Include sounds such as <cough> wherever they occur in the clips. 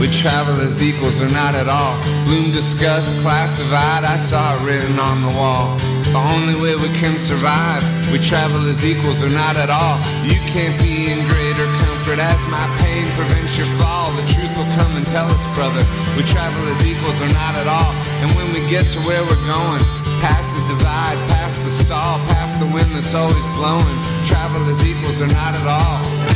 We travel as equals or not at all. Bloom disgust, class divide, I saw it written on the wall. The only way we can survive, we travel as equals or not at all. You can't be in greater comfort as my pain prevents your fall. The truth will come and tell us, brother, we travel as equals or not at all. And when we get to where we're going, past the divide, past the stall, past the wind that's always blowing, travel as equals or not at all.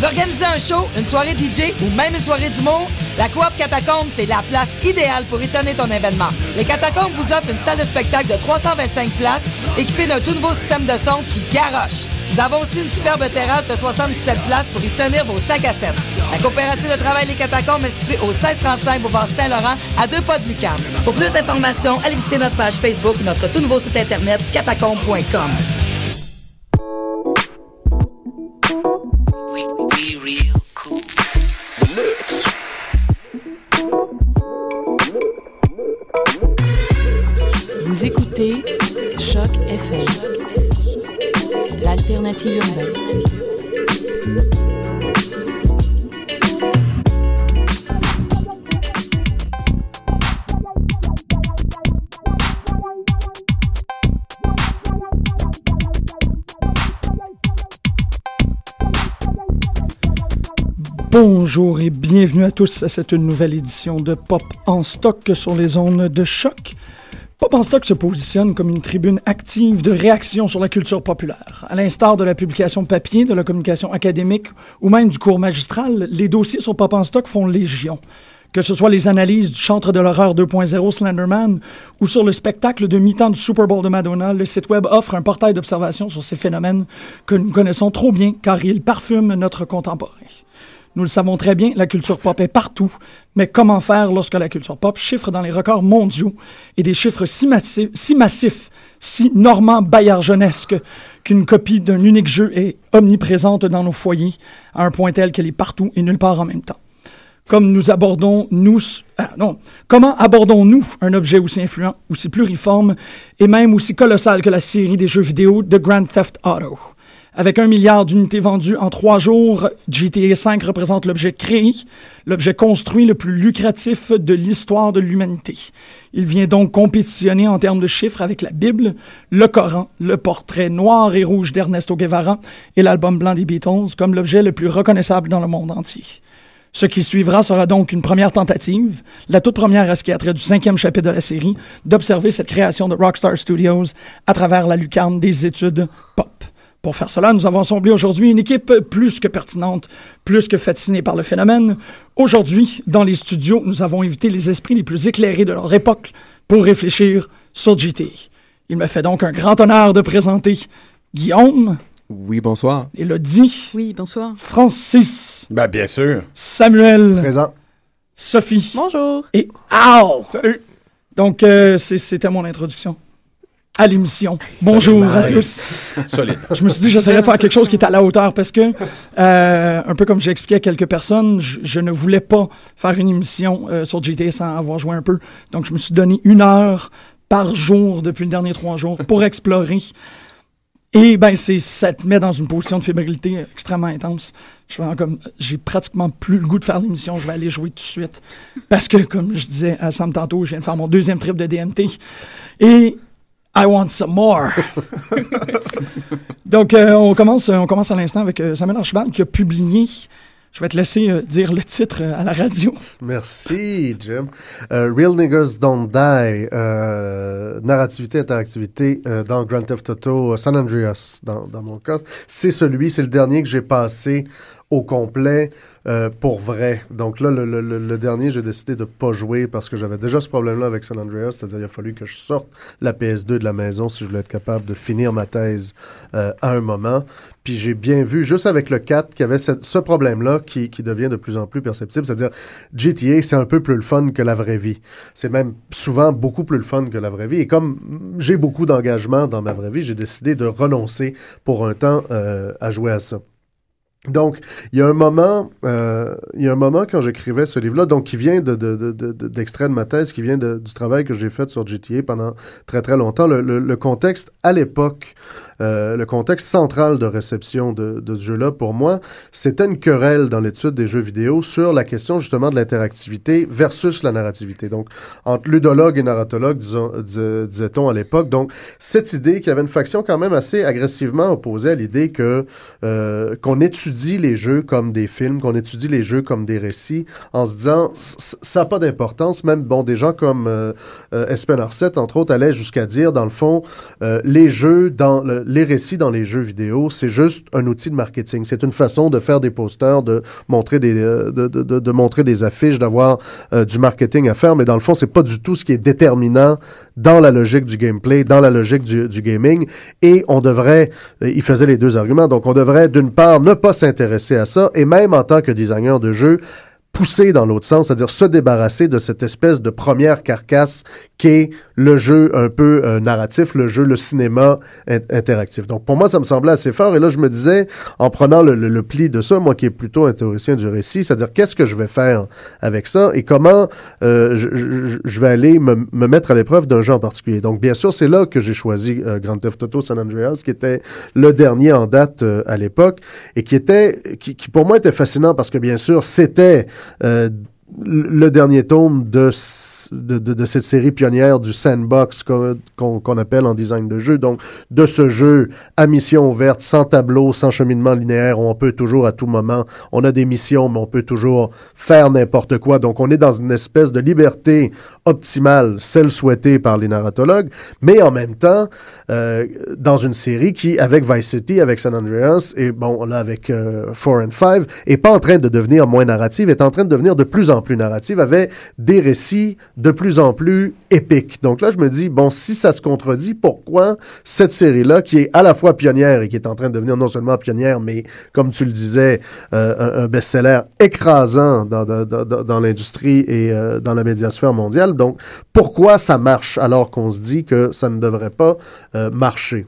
Tu veux organiser un show, une soirée DJ ou même une soirée d'humour? La Coop Catacombe, c'est la place idéale pour étonner ton événement. Les Catacombes vous offrent une salle de spectacle de 325 places équipée d'un tout nouveau système de son qui garoche. Nous avons aussi une superbe terrasse de 77 places pour y tenir vos 5 à 7. La coopérative de travail Les Catacombes est située au 1635 Boulevard Saint-Laurent, à deux pas de Lucam. Pour plus d'informations, allez visiter notre page Facebook et notre tout nouveau site internet catacombe.com. Bonjour et bienvenue à tous à cette nouvelle édition de Pop en stock sur les zones de choc. Pop en stock se positionne comme une tribune active de réaction sur la culture populaire. À l'instar de la publication papier, de la communication académique ou même du cours magistral, les dossiers sur Pop en stock font légion. Que ce soit les analyses du chantre de l'horreur 2.0 Slenderman ou sur le spectacle de mi-temps du Super Bowl de Madonna, le site web offre un portail d'observation sur ces phénomènes que nous connaissons trop bien car ils parfument notre contemporain. Nous le savons très bien, la culture pop est partout, mais comment faire lorsque la culture pop chiffre dans les records mondiaux et des chiffres si massifs, si, massifs, si normand qu'une copie d'un unique jeu est omniprésente dans nos foyers à un point tel qu'elle est partout et nulle part en même temps? Ah, comment abordons-nous un objet aussi influent, aussi pluriforme et même aussi colossal que la série des jeux vidéo de Grand Theft Auto? Avec un milliard d'unités vendues en trois jours, GTA V représente l'objet créé, l'objet construit le plus lucratif de l'histoire de l'humanité. Il vient donc compétitionner en termes de chiffres avec la Bible, le Coran, le portrait noir et rouge d'Ernesto Guevara et l'album blanc des Beatles comme l'objet le plus reconnaissable dans le monde entier. Ce qui suivra sera donc une première tentative, la toute première à ce qui a trait du cinquième chapitre de la série, d'observer cette création de Rockstar Studios à travers la lucarne des études pop. Pour faire cela, nous avons assemblé aujourd'hui une équipe plus que pertinente, plus que fascinée par le phénomène. Aujourd'hui, dans les studios, nous avons invité les esprits les plus éclairés de leur époque pour réfléchir sur GTA. Il me fait donc un grand honneur de présenter Guillaume. Oui, bonsoir. Elodie. Oui, bonsoir. Francis. Ben, bien sûr. Samuel. Présent. Sophie. Bonjour. Et Al. Salut. Donc, euh, c'était mon introduction à l'émission. Bonjour à tous. Solide. Je me suis dit, j'essaierais de faire quelque chose qui est à la hauteur parce que, euh, un peu comme j'ai expliqué à quelques personnes, je, je, ne voulais pas faire une émission euh, sur GTA sans avoir joué un peu. Donc, je me suis donné une heure par jour depuis les derniers trois jours pour explorer Et ben, c'est, ça te met dans une position de fébrilité extrêmement intense. Je fais comme, j'ai pratiquement plus le goût de faire l'émission, je vais aller jouer tout de suite. Parce que, comme je disais à Sam tantôt, je viens de faire mon deuxième trip de DMT. Et I want some more. <laughs> Donc, euh, on, commence, on commence à l'instant avec euh, Samuel Archibald qui a publié je vais te laisser euh, dire le titre euh, à la radio. Merci, Jim. Euh, Real Niggers Don't Die, narrativité, interactivité dans Grand Theft Auto San Andreas, dans, dans mon cas. C'est celui, c'est le dernier que j'ai passé au complet euh, pour vrai. Donc là, le, dernier, j'ai décidé de pas jouer parce que j'avais déjà ce problème-là avec San Andreas, c'est-à-dire il a fallu que je sorte la PS2 de la maison si je voulais être capable de finir ma thèse euh, à un moment. Puis j'ai bien vu, juste avec le 4, qu'il y avait ce, ce problème-là qui, qui, devient de plus en plus perceptible, c'est-à-dire GTA, c'est un peu plus le fun que la vraie vie. C'est même souvent beaucoup plus le fun que la vraie vie. Et comme j'ai beaucoup d'engagement dans ma vraie vie, j'ai décidé de renoncer pour un temps euh, à jouer à ça. Donc, il y a un moment, euh, il y a un moment quand j'écrivais ce livre-là, donc qui vient de, de, de, d'extrait de, ma thèse, qui vient du travail que j'ai fait sur GTA pendant très très longtemps. Le contexte à l'époque euh, le contexte central de réception de, de ce jeu-là, pour moi, c'était une querelle dans l'étude des jeux vidéo sur la question justement de l'interactivité versus la narrativité. Donc, entre ludologue et narratologue, disait-on à l'époque. Donc, cette idée qu'il y avait une faction quand même assez agressivement opposée à l'idée que euh, qu'on étudie les jeux comme des films, qu'on étudie les jeux comme des récits, en se disant ça n'a pas d'importance. Même bon, des gens comme euh, euh Espen Arset, entre autres, allaient jusqu'à dire dans le fond euh, les jeux dans le, les récits dans les jeux vidéo, c'est juste un outil de marketing. C'est une façon de faire des posters, de montrer des, euh, affiches, d'avoir euh, du marketing à faire, mais dans le fond, c'est pas du tout ce qui est déterminant dans la logique du gameplay, dans la logique du, du gaming. Et on devrait, euh, il faisait les deux arguments, donc on devrait d'une part ne pas s'intéresser à ça, et même en tant que designer de jeu, pousser dans l'autre sens, c'est-à-dire se débarrasser de cette espèce de première carcasse le jeu un peu euh, narratif, le jeu, le cinéma interactif. Donc pour moi, ça me semblait assez fort. Et là, je me disais, en prenant le, le, pli de ça, moi qui est plutôt un théoricien du récit, c'est-à-dire qu'est-ce que je vais faire avec ça et comment euh, je, je, je, vais aller me, me mettre à l'épreuve d'un jeu en particulier. Donc bien sûr, c'est là que j'ai choisi euh, Grand Theft Auto San Andreas, qui était le dernier en date euh, à l'époque et qui était, qui, qui, pour moi était fascinant parce que bien sûr, c'était le dernier tome de de, cette série pionnière du sandbox qu'on qu appelle en design de jeu. Donc, de ce jeu à mission ouverte, sans tableau, sans cheminement linéaire, on peut toujours à tout moment, on a des missions, mais on peut toujours faire n'importe quoi. Donc, on est dans une espèce de liberté optimale, celle souhaitée par les narratologues, mais en même temps, euh, dans une série qui, avec Vice City, avec San Andreas, et bon, là, avec euh, Four and Five, est pas en train de devenir moins narrative, est en train de devenir de plus en plus narrative, avec des récits de plus en plus épique. Donc là, je me dis, bon, si ça se contredit, pourquoi cette série-là, qui est à la fois pionnière et qui est en train de devenir non seulement pionnière, mais comme tu le disais, euh, un, best-seller écrasant dans, dans, l'industrie et euh, dans la médiasphère mondiale. Donc, pourquoi ça marche alors qu'on se dit que ça ne devrait pas euh, marcher?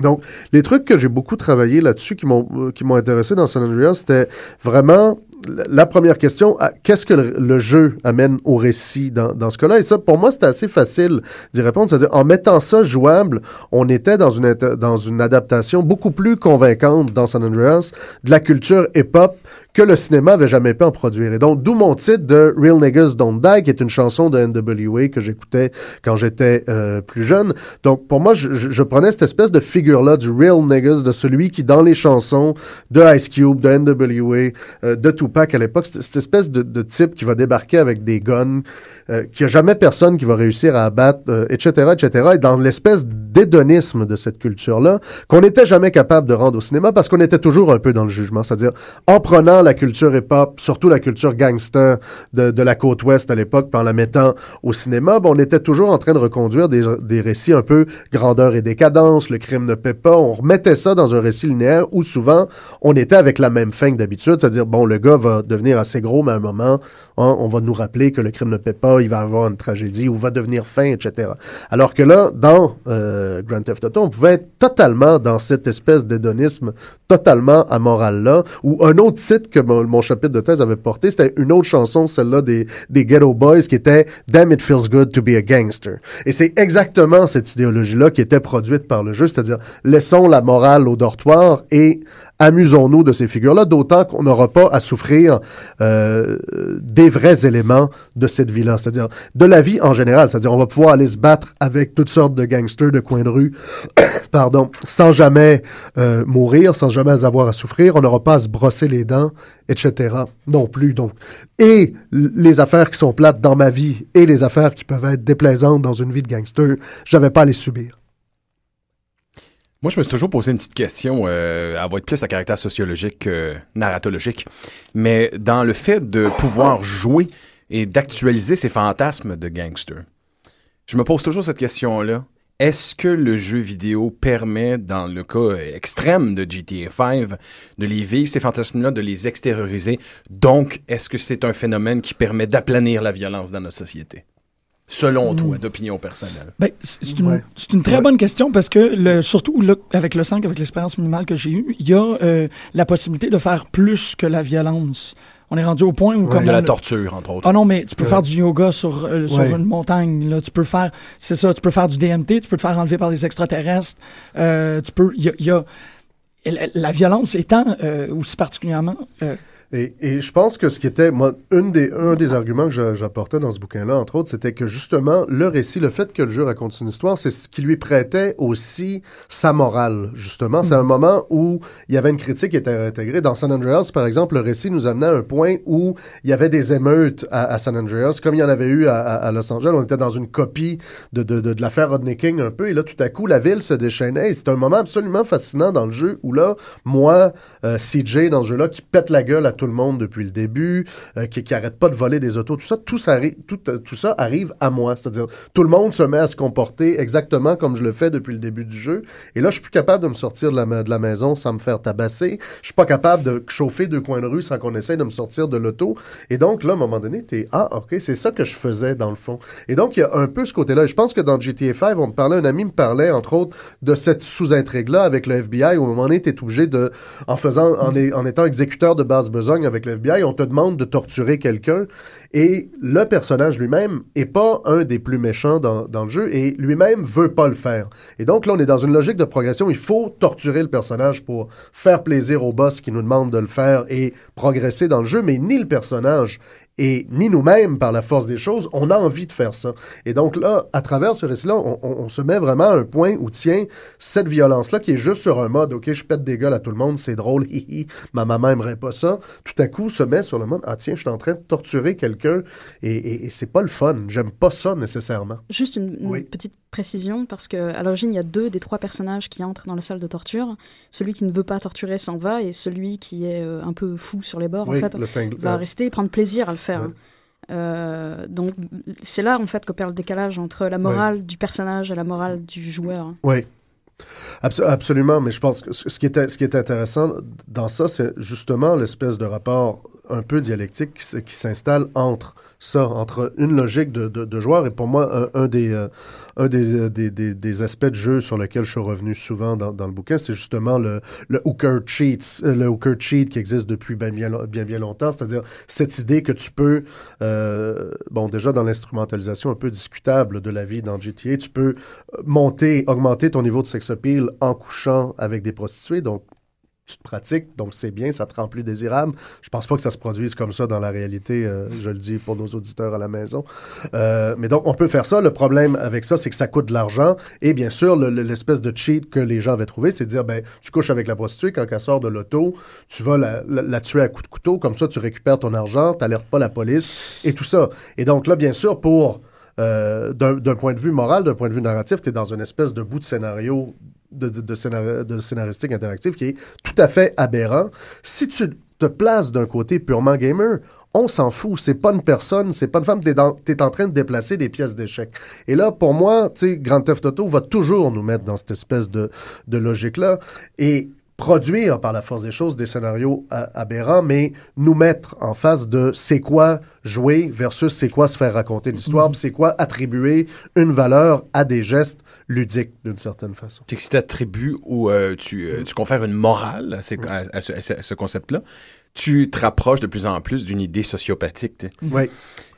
Donc, les trucs que j'ai beaucoup travaillé là-dessus qui m'ont qui m'ont intéressé dans San Andreas, c'était vraiment la première question, qu'est-ce que le, jeu amène au récit dans, ce cas-là? Et ça, pour moi, c'était assez facile d'y répondre. C'est-à-dire, en mettant ça jouable, on était dans une, dans une adaptation beaucoup plus convaincante dans San Andreas de la culture hip-hop que le cinéma avait jamais pu en produire. Et donc, d'où mon titre de Real Niggas Don't Die, qui est une chanson de NWA que j'écoutais quand j'étais euh, plus jeune. Donc, pour moi, je, je, prenais cette espèce de figure-là du Real Niggas, de celui qui, dans les chansons de Ice Cube, de NWA, euh, de Tupac à l'époque, cette espèce de, de, type qui va débarquer avec des guns, euh, qu'il n'y a jamais personne qui va réussir à abattre, euh, etc., etc., et dans l'espèce d'hédonisme de cette culture-là, qu'on n'était jamais capable de rendre au cinéma parce qu'on était toujours un peu dans le jugement. C'est-à-dire, en prenant la culture hip-hop, surtout la culture gangster de, la côte ouest à l'époque, en la mettant au cinéma, ben, on était toujours en train de reconduire des, des récits un peu grandeur et décadence, le crime ne paie pas. On remettait ça dans un récit linéaire où souvent on était avec la même fin que d'habitude, c'est-à-dire, bon, le gars va devenir assez gros, mais à un moment, hein, on va nous rappeler que le crime ne paie pas, il va avoir une tragédie ou va devenir fin, etc. Alors que là, dans euh, Grand Theft Auto, on pouvait être totalement dans cette espèce d'hédonisme totalement amoral-là, ou un autre titre que mon, chapitre de thèse avait porté, c'était une autre chanson, celle-là des, des Ghetto Boys, qui était « Damn it feels good to be a gangster ». Et c'est exactement cette idéologie-là qui était produite par le jeu, c'est-à-dire laissons la morale au dortoir et amusons-nous de ces figures-là, d'autant qu'on n'aura pas à souffrir euh, des vrais éléments de cette vie-là, c'est-à-dire de la vie en général, c'est-à-dire on va pouvoir aller se battre avec toutes sortes de gangsters de coin de rue, <coughs> pardon, sans jamais euh, mourir, sans jamais avoir à souffrir, on n'aura pas à se brosser les dents, etc. Non plus, donc. Et les affaires qui sont plates dans ma vie et les affaires qui peuvent être déplaisantes dans une vie de gangster, j'avais pas à les subir. Moi, je me suis toujours posé une petite question. Euh, elle va plus à caractère sociologique que narratologique. Mais dans le fait de pouvoir jouer et d'actualiser ces fantasmes de gangster, je me pose toujours cette question-là. Est-ce que le jeu vidéo permet, dans le cas extrême de GTA V, de les vivre, ces fantasmes-là, de les extérioriser? Donc, est-ce que c'est un phénomène qui permet d'aplanir la violence dans notre société? selon toi, d'opinion personnelle? Ben, c'est une, Ouais. c'est une très Ouais. bonne question parce que, le, surtout avec le 5, avec l'expérience minimale que j'ai eue, il y a euh, la possibilité de faire plus que la violence. On est rendu au point où... comme de on- la torture, entre autres. Ah non, mais tu peux Ouais. faire du yoga sur, euh, sur Ouais. une montagne. Là. Tu peux faire, c'est ça, tu peux faire du DMT, tu peux te faire enlever par des extraterrestres. Euh, tu peux, il y a, y a- la, la violence étant euh, aussi particulièrement. euh, Et, et je pense que ce qui était, moi, une des, un des arguments que j'a- j'apportais dans ce bouquin-là, entre autres, c'était que justement, le récit, le fait que le jeu raconte une histoire, c'est ce qui lui prêtait aussi sa morale, justement. C'est un moment où il y avait une critique qui était intégrée. Dans San Andreas, par exemple, le récit nous amenait à un point où il y avait des émeutes à, à San Andreas, comme il y en avait eu à, Los Angeles. On était dans une copie de, de, de, de l'affaire Rodney King un peu, et là, tout à coup, la ville se déchaînait. Et c'est un moment absolument fascinant dans le jeu où là, moi, euh, CJ, dans ce jeu-là, qui pète la gueule à tout le monde depuis le début, euh, qui, qui arrête pas de voler des autos, tout ça, tout ça, tout, euh, tout ça arrive à moi. C'est-à-dire, tout le monde se met à se comporter exactement comme je le fais depuis le début du jeu. Et là, je suis plus capable de me sortir de la, de la maison sans me faire tabasser. Je suis pas capable de chauffer deux coins de rue sans qu'on essaye de me sortir de l'auto. Et donc, là, à un moment donné, t'es, ah, ok, c'est ça que je faisais dans le fond. Et donc, il y a un peu ce côté-là. Je pense que dans GTA 5, on me parlait, un ami me parlait, entre autres, de cette sous-intrigue-là avec le FBI, où un moment donné, t'es obligé de, en faisant, en, en étant exécuteur de basse avec le FBI, on te demande de torturer quelqu'un. Et le personnage lui-même est pas un des plus méchants dans, dans le jeu et lui-même veut pas le faire. Et donc là, on est dans une logique de progression. Il faut torturer le personnage pour faire plaisir au boss qui nous demande de le faire et progresser dans le jeu, mais ni le personnage et ni nous-mêmes, par la force des choses, on a envie de faire ça. Et donc là, à travers ce récit-là, on, on- on se met vraiment à un point où, tiens, cette violence-là, qui est juste sur un mode, OK, je pète des gueules à tout le monde, c'est drôle, <laughs> hi hi, ma maman aimerait pas ça, tout à coup se met sur le mode, ah tiens, je suis en train de torturer quelqu'un, et, et- et c'est pas le fun. J'aime pas ça nécessairement. Juste une, une Oui. petite précision, parce que à l'origine, il y a deux des trois personnages qui entrent dans la salle de torture. Celui qui ne veut pas torturer s'en va, et celui qui est euh, un peu fou sur les bords, oui, en fait, va euh, rester et prendre plaisir à le faire. Ouais. hein. Euh, donc c'est là en fait qu'opère le décalage entre la morale du personnage et la morale du joueur. hein. Oui. Abso- absolument, mais je pense que ce qui était, ce qui est intéressant dans ça, c'est justement l'espèce de rapport un peu dialectique qui s'installe entre ça, entre une logique de, de, joueur et pour moi, un, des, euh, un euh, des, des, des aspects de jeu sur lequel je suis revenu souvent dans, dans le bouquin, c'est justement le, le hooker cheats, euh, le hooker cheat qui existe depuis bien, bien, bien, bien longtemps, c'est-à-dire cette idée que tu peux, bon, déjà dans l'instrumentalisation un peu discutable de la vie dans GTA, tu peux monter, augmenter ton niveau de sex appeal en couchant avec des prostituées, donc tu te pratiques, donc c'est bien, ça te rend plus désirable. Je pense pas que ça se produise comme ça dans la réalité, euh, je le dis pour nos auditeurs à la maison. Euh, mais donc, on peut faire ça. Le problème avec ça, c'est que ça coûte de l'argent. Et bien sûr, le- le- l'espèce de cheat que les gens avaient trouvé, c'est de dire, ben, tu couches avec la prostituée, quand elle sort de l'auto, tu vas la, tuer à coups de couteau, comme ça, tu récupères ton argent, t'alertes pas la police, et tout ça. Et donc là, bien sûr, pour... euh, d'un point de vue moral, d'un point de vue narratif, tu es dans une espèce de bout de scénario de, de, de scénar- de scénaristique interactive qui est tout à fait aberrant. Si tu te places d'un côté purement gamer, on s'en fout. C'est pas une personne, c'est pas une femme. T'es, t'es en train de déplacer des pièces d'échecs. Et là, pour moi, tu Grand Theft Auto va toujours nous mettre dans cette espèce de, de logique-là. Et produire par la force des choses des scénarios aberrants, mais nous mettre en face de c'est quoi jouer versus c'est quoi se faire raconter l'histoire, mm-hmm. c'est quoi attribuer une valeur à des gestes ludiques d'une certaine façon. Tu si tu attribues ou euh, tu, euh, tu, confères une morale à, ce, concept-là, tu te rapproches de plus en plus d'une idée sociopathique. Oui.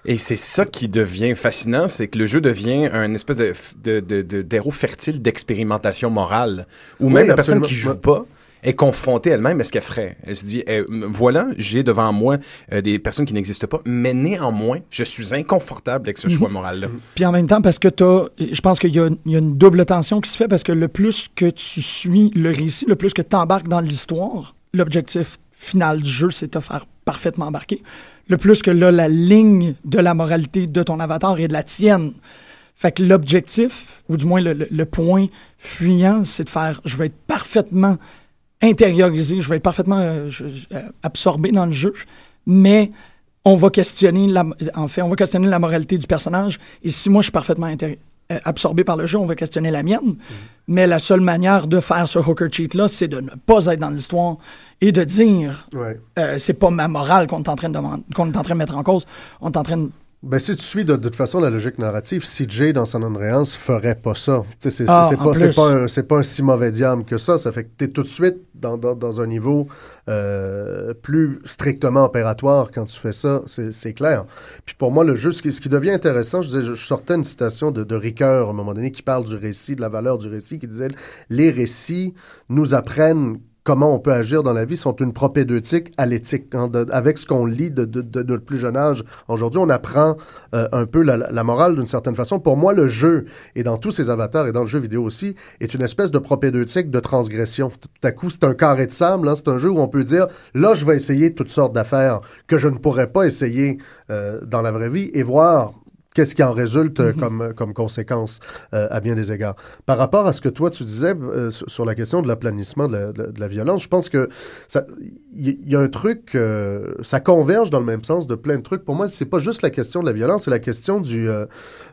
Et c'est ça qui devient fascinant, c'est que le jeu devient un espèce de, de, de, d'héros fertile d'expérimentation morale, où même la personne qui joue pas est confrontée elle-même à ce qu'elle ferait. Elle se dit, eh, voilà, j'ai devant moi euh, des personnes qui n'existent pas, mais néanmoins, je suis inconfortable avec ce mhm. choix moral-là. Puis en même temps, parce que tu je pense qu'il y, a une double tension qui se fait, parce que le plus que tu suis le récit, le plus que tu embarques dans l'histoire, l'objectif final du jeu, c'est de te faire parfaitement embarquer. Le plus que là, la ligne de la moralité de ton avatar est de la tienne. Fait que l'objectif, ou du moins le, le point fuyant, c'est de faire je vais être parfaitement intériorisé, je vais être parfaitement euh, euh, absorbé dans le jeu, mais on va questionner la, en fait, on va questionner la moralité du personnage. Et si moi je suis parfaitement euh, absorbé par le jeu, on va questionner la mienne. Mm-hmm. Mais la seule manière de faire ce hooker cheat là, c'est de ne pas être dans l'histoire et de dire, c'est pas ma morale qu'on est en train de qu'on est en train de mettre en cause. On est en train de ben, si tu suis de, toute façon la logique narrative, CJ dans San Andreas ferait pas ça. C'est ah, pas, pas, pas, un si mauvais diable que ça. Ça fait que tu es tout de suite dans, dans, dans un niveau euh, plus strictement opératoire quand tu fais ça, c'est clair. Puis pour moi, le jeu, ce qui, ce qui devient intéressant, je, disais, je, sortais une citation de, de Ricoeur à un moment donné qui parle du récit, de la valeur du récit, qui disait Les récits nous apprennent comment on peut agir dans la vie sont une propédeutique à l'éthique. Hein, avec ce qu'on lit de, de, de, notre plus jeune âge, aujourd'hui, on apprend euh, un peu la, la morale d'une certaine façon. Pour moi, le jeu, et dans tous ces avatars et dans le jeu vidéo aussi, est une espèce de propédeutique de transgression. Tout à coup, c'est un carré de sable. Hein, c'est un jeu où on peut dire, là, je vais essayer toutes sortes d'affaires que je ne pourrais pas essayer euh, dans la vraie vie et voir qu'est-ce qui en résulte euh, mhm. comme, euh, comme conséquence euh, à bien des égards. Par rapport à ce que toi tu disais sur la question de l'aplanissement de, de, la violence, je pense que il y, a un truc, ça converge dans le même sens de plein de trucs. Pour moi, c'est pas juste la question de la violence, c'est la question du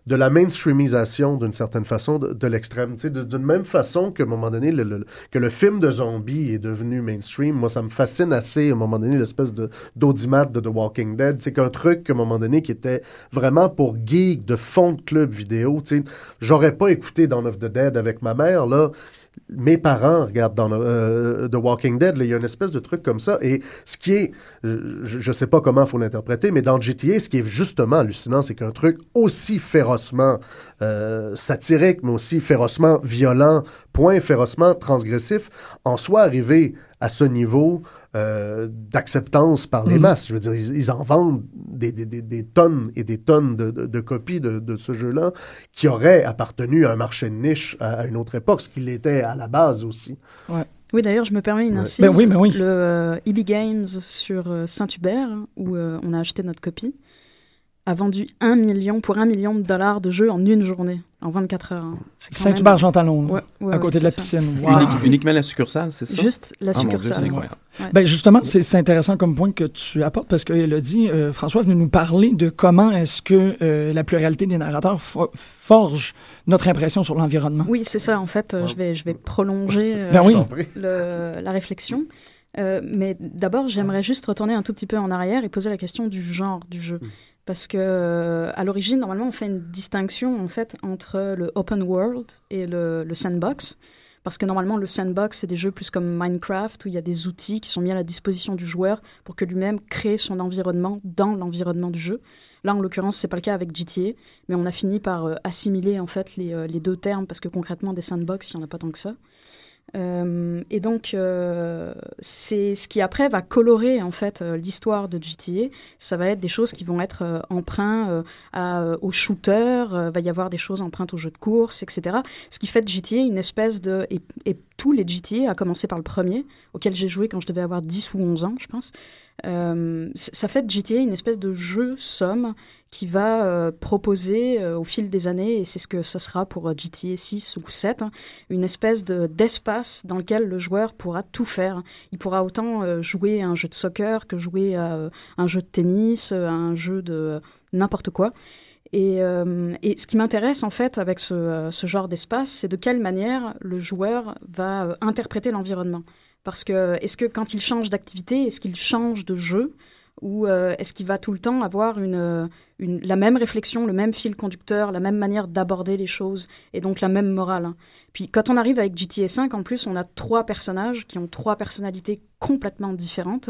de la mainstreamisation d'une certaine façon de, l'extrême. Tu sais, d'une même façon qu'à un moment donné, le, que le film de zombie est devenu mainstream, moi ça me fascine assez à un moment donné l'espèce de d'audimat de The Walking Dead. C'est qu'un truc à un moment donné qui était vraiment pour geek de fond de club vidéo. J'aurais pas écouté Dawn of the Dead avec ma mère, là. Mes parents regardent dans euh, The Walking Dead, il y a une espèce de truc comme ça. Et ce qui est, euh, je ne sais pas comment il faut l'interpréter, mais dans GTA, ce qui est justement hallucinant, c'est qu'un truc aussi férocement euh, satirique, mais aussi férocement violent, point férocement transgressif, en soit arrivé à ce niveau euh, d'acceptance par les mm. masses. Je veux dire, ils, en vendent des, des, des, tonnes et des tonnes de, de, copies de, de ce jeu-là qui auraient appartenu à un marché de niche à, une autre époque, ce qu'il était à la base aussi. Ouais. Oui, d'ailleurs, je me permets une incise. Ben oui, ben oui. Le euh, EB Games sur euh, Saint-Hubert, où on a acheté notre copie, a vendu 1 million pour 1 million de dollars de jeux en une journée, en 24 heures. Hein. Saint-Hubert, Jean Talon, à côté de la piscine. uniquement la succursale, c'est ça? Juste la ah, succursale. c'est incroyable. Ben justement, c'est intéressant comme point que tu apportes parce qu'elle a dit, euh, François venu nous parler de comment est-ce que euh, la pluralité des narrateurs forge notre impression sur l'environnement. Oui, c'est ça. En fait, je, vais, je vais prolonger euh, ben la réflexion. mais d'abord, j'aimerais juste retourner un tout petit peu en arrière et poser la question du genre du jeu. Hmm parce que euh, à l'origine, normalement, on fait une distinction en fait entre le open world et le, sandbox. Parce que normalement, le sandbox, c'est des jeux plus comme Minecraft, où il y a des outils qui sont mis à la disposition du joueur pour que lui-même crée son environnement dans l'environnement du jeu. Là, en l'occurrence, c'est pas le cas avec GTA, mais on a fini par euh, assimiler en fait les, euh, les, deux termes parce que concrètement, des sandbox, il n'y en a pas tant que ça. Euh, et donc, euh, c'est ce qui après va colorer en fait euh, l'histoire de GTA. Ça va être des choses qui vont être emprunts au shooter, va y avoir des choses empruntes au jeu de course, etc. Ce qui fait de GTA une espèce de... Et, et tous les GTA, à commencer par le premier, auquel j'ai joué quand je devais avoir 10 ou 11 ans, je pense, ça fait de GTA une espèce de jeu somme qui va euh, proposer euh, au fil des années, et c'est ce que ce sera pour euh, GTA 6 ou 7, hein, une espèce d'espace dans lequel le joueur pourra tout faire. Il pourra autant jouer à un jeu de soccer que jouer à un jeu de tennis, à un jeu de n'importe quoi. Et, ce qui m'intéresse en fait avec ce genre d'espace, c'est de quelle manière le joueur va interpréter l'environnement. Parce que est-ce que quand il change d'activité, est-ce qu'il change de jeu ou euh, est-ce qu'il va tout le temps avoir une, la même réflexion, le même fil conducteur, la même manière d'aborder les choses et donc la même morale hein. Puis quand on arrive avec GTA 5, en plus, on a trois personnages qui ont trois personnalités complètement différentes.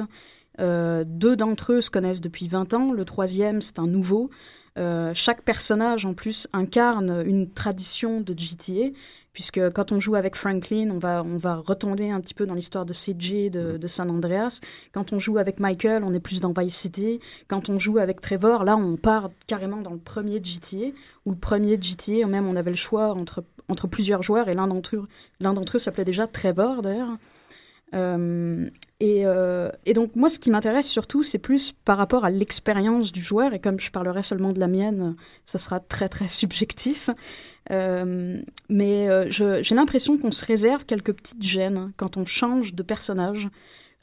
Euh, deux d'entre eux se connaissent depuis 20 ans, le troisième, c'est un nouveau. Euh, chaque personnage, en plus, incarne une tradition de GTA puisque quand on joue avec Franklin, on va, on va retomber un petit peu dans l'histoire de CJ, de, de, San Andreas. Quand on joue avec Michael, on est plus dans Vice City. Quand on joue avec Trevor, là, on part carrément dans le premier GTA, ou le premier GTA, même on avait le choix entre, entre plusieurs joueurs, et l'un d'entre eux, l'un d'entre eux s'appelait déjà Trevor, d'ailleurs. Euh, et, euh, et, donc, moi, ce qui m'intéresse surtout, c'est plus par rapport à l'expérience du joueur. Et comme je parlerai seulement de la mienne, ça sera très, très subjectif. Euh, mais j'ai l'impression qu'on se réserve quelques petites gênes quand on change de personnage.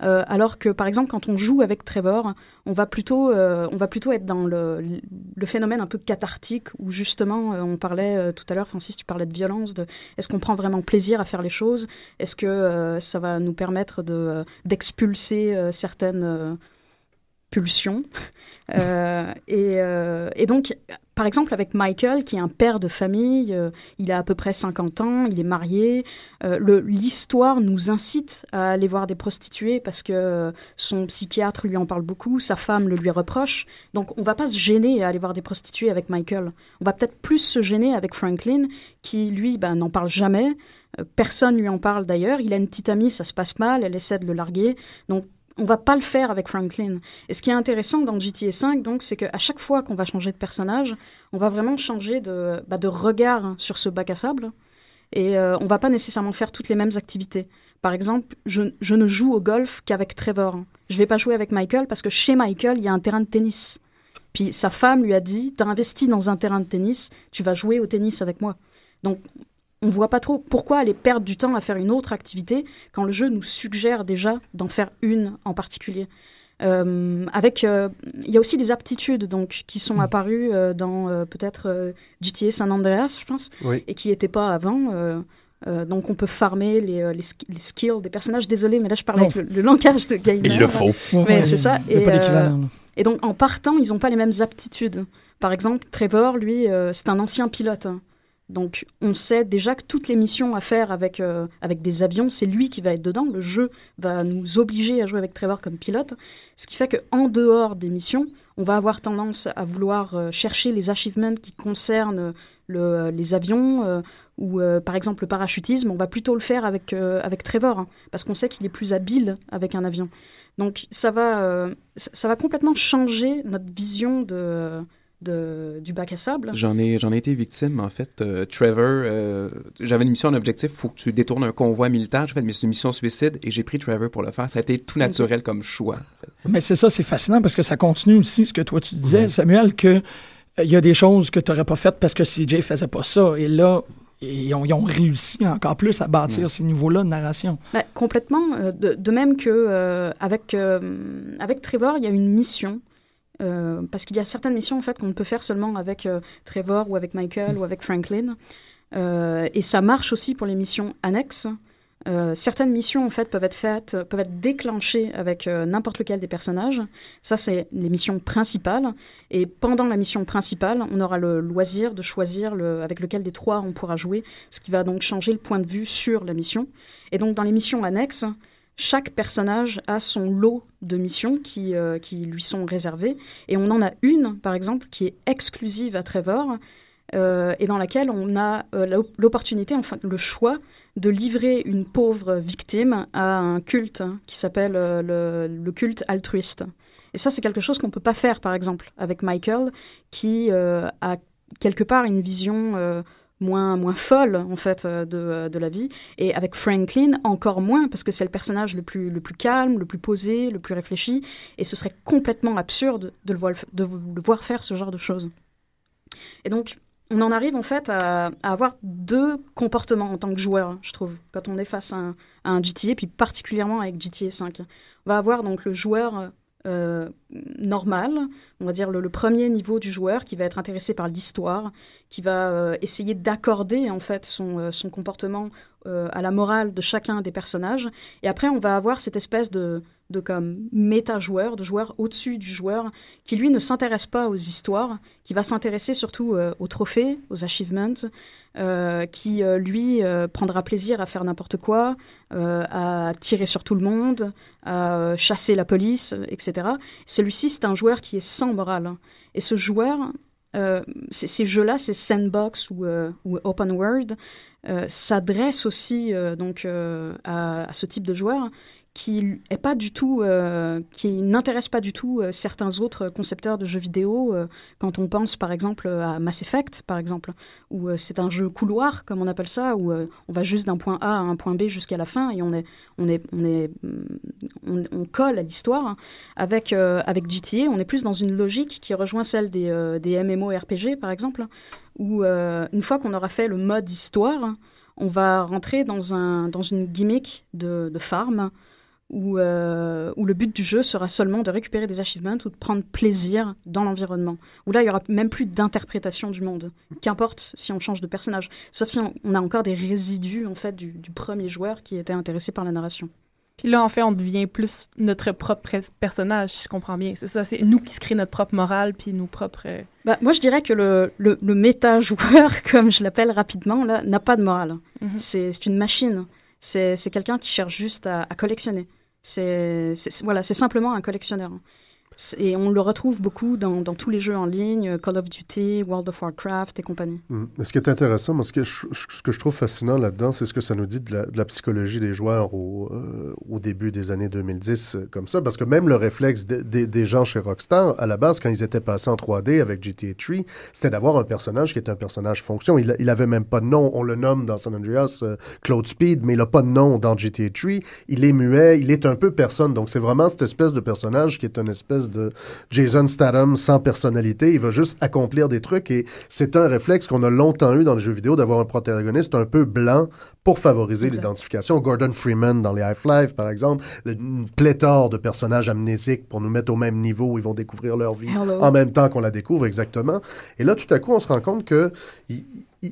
Euh, alors que, par exemple, quand on joue avec Trevor, on va plutôt, euh, on va plutôt être dans le, le, phénomène un peu cathartique, où justement, euh, on parlait tout à l'heure, Francis, tu parlais de violence, de est-ce qu'on prend vraiment plaisir à faire les choses? Est-ce que ça va nous permettre d'expulser certaines pulsions et, et, donc, par exemple, avec Michael, qui est un père de famille, euh, il a à peu près 50 ans, il est marié. Euh, l'histoire nous incite à aller voir des prostituées parce que son psychiatre lui en parle beaucoup, sa femme le lui reproche. Donc, on va pas se gêner à aller voir des prostituées avec Michael. On va peut-être plus se gêner avec Franklin, qui lui ben, n'en parle jamais. Euh, personne lui en parle d'ailleurs. Il a une petite amie, ça se passe mal, elle essaie de le larguer. Donc, on va pas le faire avec Franklin. Et ce qui est intéressant dans GTA 5, donc, c'est qu'à chaque fois qu'on va changer de personnage, on va vraiment changer de, bah, de regard sur ce bac à sable. Et euh, on va pas nécessairement faire toutes les mêmes activités. Par exemple, je, ne joue au golf qu'avec Trevor. Je vais pas jouer avec Michael parce que chez Michael, il y a un terrain de tennis. Puis sa femme lui a dit, tu as investi dans un terrain de tennis, tu vas jouer au tennis avec moi. Donc on voit pas trop pourquoi aller perdre du temps à faire une autre activité quand le jeu nous suggère déjà d'en faire une en particulier. Euh, avec, euh, il y a aussi des aptitudes donc qui sont mm. apparues euh, dans peut-être GTA San Andreas, je pense, et qui n'étaient pas avant. donc on peut farmer les, les, skills des personnages. Désolé, mais là je parle avec le, langage de gamer. Il le faut. Mais c'est ça. Et, et, donc en partant, ils n'ont pas les mêmes aptitudes. Par exemple, Trevor, lui, c'est un ancien pilote. Hein. Donc on sait déjà que toutes les missions à faire avec, euh, avec des avions, c'est lui qui va être dedans. Le jeu va nous obliger à jouer avec Trevor comme pilote. Ce qui fait qu'en dehors des missions, on va avoir tendance à vouloir euh, chercher les achievements qui concernent le, les avions euh, ou par exemple le parachutisme. On va plutôt le faire avec, avec Trevor hein, parce qu'on sait qu'il est plus habile avec un avion. Donc ça va, ça va complètement changer notre vision de de, du bac à sable. J'en ai, j'en ai été victime, en fait. Euh, Trevor, euh, j'avais une mission, un objectif, il faut que tu détournes un convoi militaire. J'ai fait une mission suicide et j'ai pris Trevor pour le faire. Ça a été tout naturel comme choix. Mais c'est ça, c'est fascinant parce que ça continue aussi ce que toi tu disais, Samuel, que euh, il y a des choses que tu n'aurais pas faites parce que CJ faisait pas ça. Et là, ils ont, réussi encore plus à bâtir ces niveaux-là de narration. Ben, complètement. De, même que avec, avec Trevor, il y a une mission euh, parce qu'il y a certaines missions en fait qu'on ne peut faire seulement avec euh, Trevor ou avec Michael ou avec Franklin. Euh, et ça marche aussi pour les missions annexes. certaines missions en fait peuvent être faites, peuvent être déclenchées avec n'importe lequel des personnages. Ça c'est les missions principales. Et pendant la mission principale, on aura le loisir de choisir avec lequel des trois on pourra jouer, ce qui va donc changer le point de vue sur la mission. Et donc dans les missions annexes, chaque personnage a son lot de missions qui, euh, qui lui sont réservées. Et on en a une, par exemple, qui est exclusive à Trevor, euh, et dans laquelle on a euh, l'opportunité, enfin le choix, de livrer une pauvre victime à un culte qui s'appelle le, culte altruiste. Et ça, c'est quelque chose qu'on ne peut pas faire, par exemple, avec Michael, qui a quelque part une vision moins, moins folle en fait euh, de, euh, de, la vie. Et avec Franklin, encore moins, parce que c'est le personnage le plus, le plus calme, le plus posé, le plus réfléchi. Et ce serait complètement absurde de le voir, de le voir faire ce genre de choses. Et donc, on en arrive en fait à, avoir deux comportements en tant que joueur, je trouve, quand on est face à un, à un GTA, puis particulièrement avec GTA 5. On va avoir donc le joueur normal, on va dire le, premier niveau du joueur qui va être intéressé par l'histoire, qui va essayer d'accorder en fait son, son comportement à la morale de chacun des personnages. Et après, on va avoir cette espèce de, de comme méta-joueur, de joueur au-dessus du joueur, qui lui ne s'intéresse pas aux histoires, qui va s'intéresser surtout euh, aux trophées, aux achievements, euh, qui euh, lui prendra plaisir à faire n'importe quoi, à tirer sur tout le monde, à chasser la police, etc. Celui-ci, c'est un joueur qui est sans morale. Et ce joueur, ces jeux-là, ces sandbox ou, open world, s'adressent aussi donc à, ce type de joueur qui est pas du tout, euh, qui n'intéresse pas du tout euh, certains autres concepteurs de jeux vidéo. Euh, quand on pense par exemple à Mass Effect, par exemple, où c'est un jeu couloir, comme on appelle ça, où on va juste d'un point A à un point B jusqu'à la fin et on est, on est, on est, mm, on, colle à l'histoire. Avec avec GTA, on est plus dans une logique qui rejoint celle des, des MMORPG, par exemple, où une fois qu'on aura fait le mode histoire, on va rentrer dans un dans une gimmick de, de farm où, euh, où, le but du jeu sera seulement de récupérer des achievements ou de prendre plaisir dans l'environnement. Où là, il y aura même plus d'interprétation du monde. Qu'importe si on change de personnage. Sauf si on, a encore des résidus en fait du, premier joueur qui était intéressé par la narration. Puis là, en fait, on devient plus notre propre personnage, si je comprends bien. C'est ça, c'est nous qui se créons notre propre morale, puis nos propres... Euh, bah, moi, je dirais que le, le, méta-joueur, <laughs> comme je l'appelle rapidement, là, n'a pas de morale. Mhm. C'est une machine. C'est quelqu'un qui cherche juste à collectionner. C'est voilà, c'est simplement un collectionneur. Et on le retrouve beaucoup dans, tous les jeux en ligne, Call of Duty, World of Warcraft et compagnie. Mmh. Ce qui est intéressant, ce que je, ce que je trouve fascinant là-dedans, c'est ce que ça nous dit de la, psychologie des joueurs au, euh, début des années 2010, euh, comme ça, parce que même le réflexe des gens chez Rockstar, à la base, quand ils étaient passés en 3D avec GTA 3, c'était d'avoir un personnage qui est un personnage fonction. Il, il avait même pas de nom. On le nomme dans San Andreas euh, Claude Speed, mais il n'a pas de nom dans GTA 3. Il est muet, il est un peu personne. Donc, c'est vraiment cette espèce de personnage qui est une espèce de Jason Statham sans personnalité. Il va juste accomplir des trucs et c'est un réflexe qu'on a longtemps eu dans les jeux vidéo d'avoir un protagoniste un peu blanc pour favoriser l'identification. Gordon Freeman dans les Half-Life, par exemple, une pléthore de personnages amnésiques pour nous mettre au même niveau où ils vont découvrir leur vie en même temps qu'on la découvre exactement. Et là, tout à coup, on se rend compte que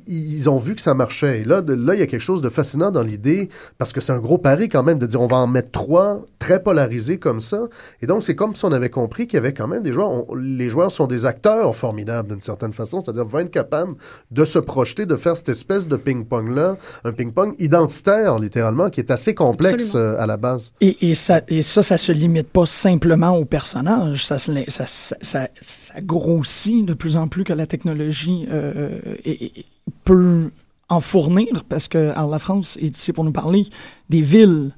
ils ont vu que ça marchait. Et là, là, il y a quelque chose de fascinant dans l'idée, parce que c'est un gros pari quand même de dire on va en mettre trois très polarisés comme ça. Et donc, c'est comme si on avait compris qu'il y avait quand même des joueurs. les joueurs sont des acteurs formidables d'une certaine façon, c'est-à-dire vont être capables de se projeter, de faire cette espèce de ping-pong-là, un ping-pong identitaire, littéralement, qui est assez complexe euh, à la base. Et, et, ça, et ça, ça se limite pas simplement au personnage, ça, ça, ça, ça, grossit de plus en plus que la technologie euh, est peut en fournir, parce que la France est ici pour nous parler des villes.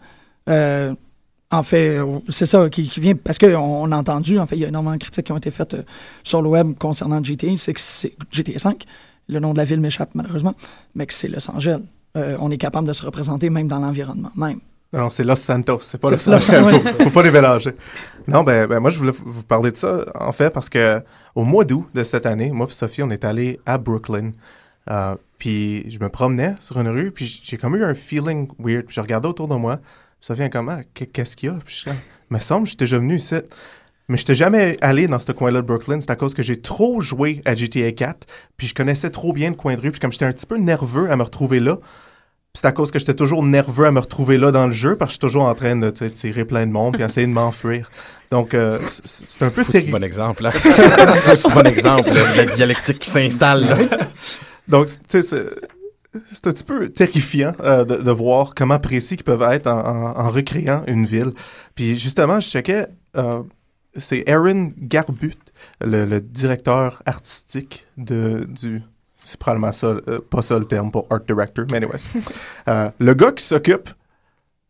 Euh, en fait, c'est ça qui, vient parce qu'on a entendu, en fait, il y a énormément de critiques qui ont été faites euh, sur le web concernant GTA, c'est que c'est GTA 5. Le nom de la ville m'échappe malheureusement, mais que c'est Los Angeles. Euh, on est capable de se représenter même dans l'environnement même. Non, c'est Los Santos, c'est pas Los Angeles. faut, faut, pas les mélanger. Non, ben, ben, moi je voulais vous parler de ça en fait parce que au mois d'août de cette année, moi et Sophie, on est allé à Brooklyn euh, puis je me promenais sur une rue, puis j'ai comme eu un feeling weird. Puis je regardais autour de moi, ça vient comment? Qu'est-ce qu'il y a? Puis je me semble que j'étais déjà venu ici. Mais je n'étais jamais allé dans ce coin-là de Brooklyn. C'est à cause que j'ai trop joué à GTA 4, puis je connaissais trop bien le coin de rue. Puis comme j'étais un petit peu nerveux à me retrouver là, c'est à cause que j'étais toujours nerveux à me retrouver là dans le jeu, parce que je suis toujours en train de tirer plein de monde, puis essayer de m'enfuir. Donc, euh, c'est un peu terrible. C'est un bon exemple, là. <laughs> c'est un bon exemple, la dialectique qui s'installe. <laughs> Donc, tu sais, c'est un petit peu terrifiant euh, de, voir comment précis ils peuvent être en, recréant une ville. Puis justement, je checkais, euh, c'est Aaron Garbut, le, directeur artistique de, du... C'est probablement ça, euh, pas ça le terme pour art director, mais anyways. le gars qui s'occupe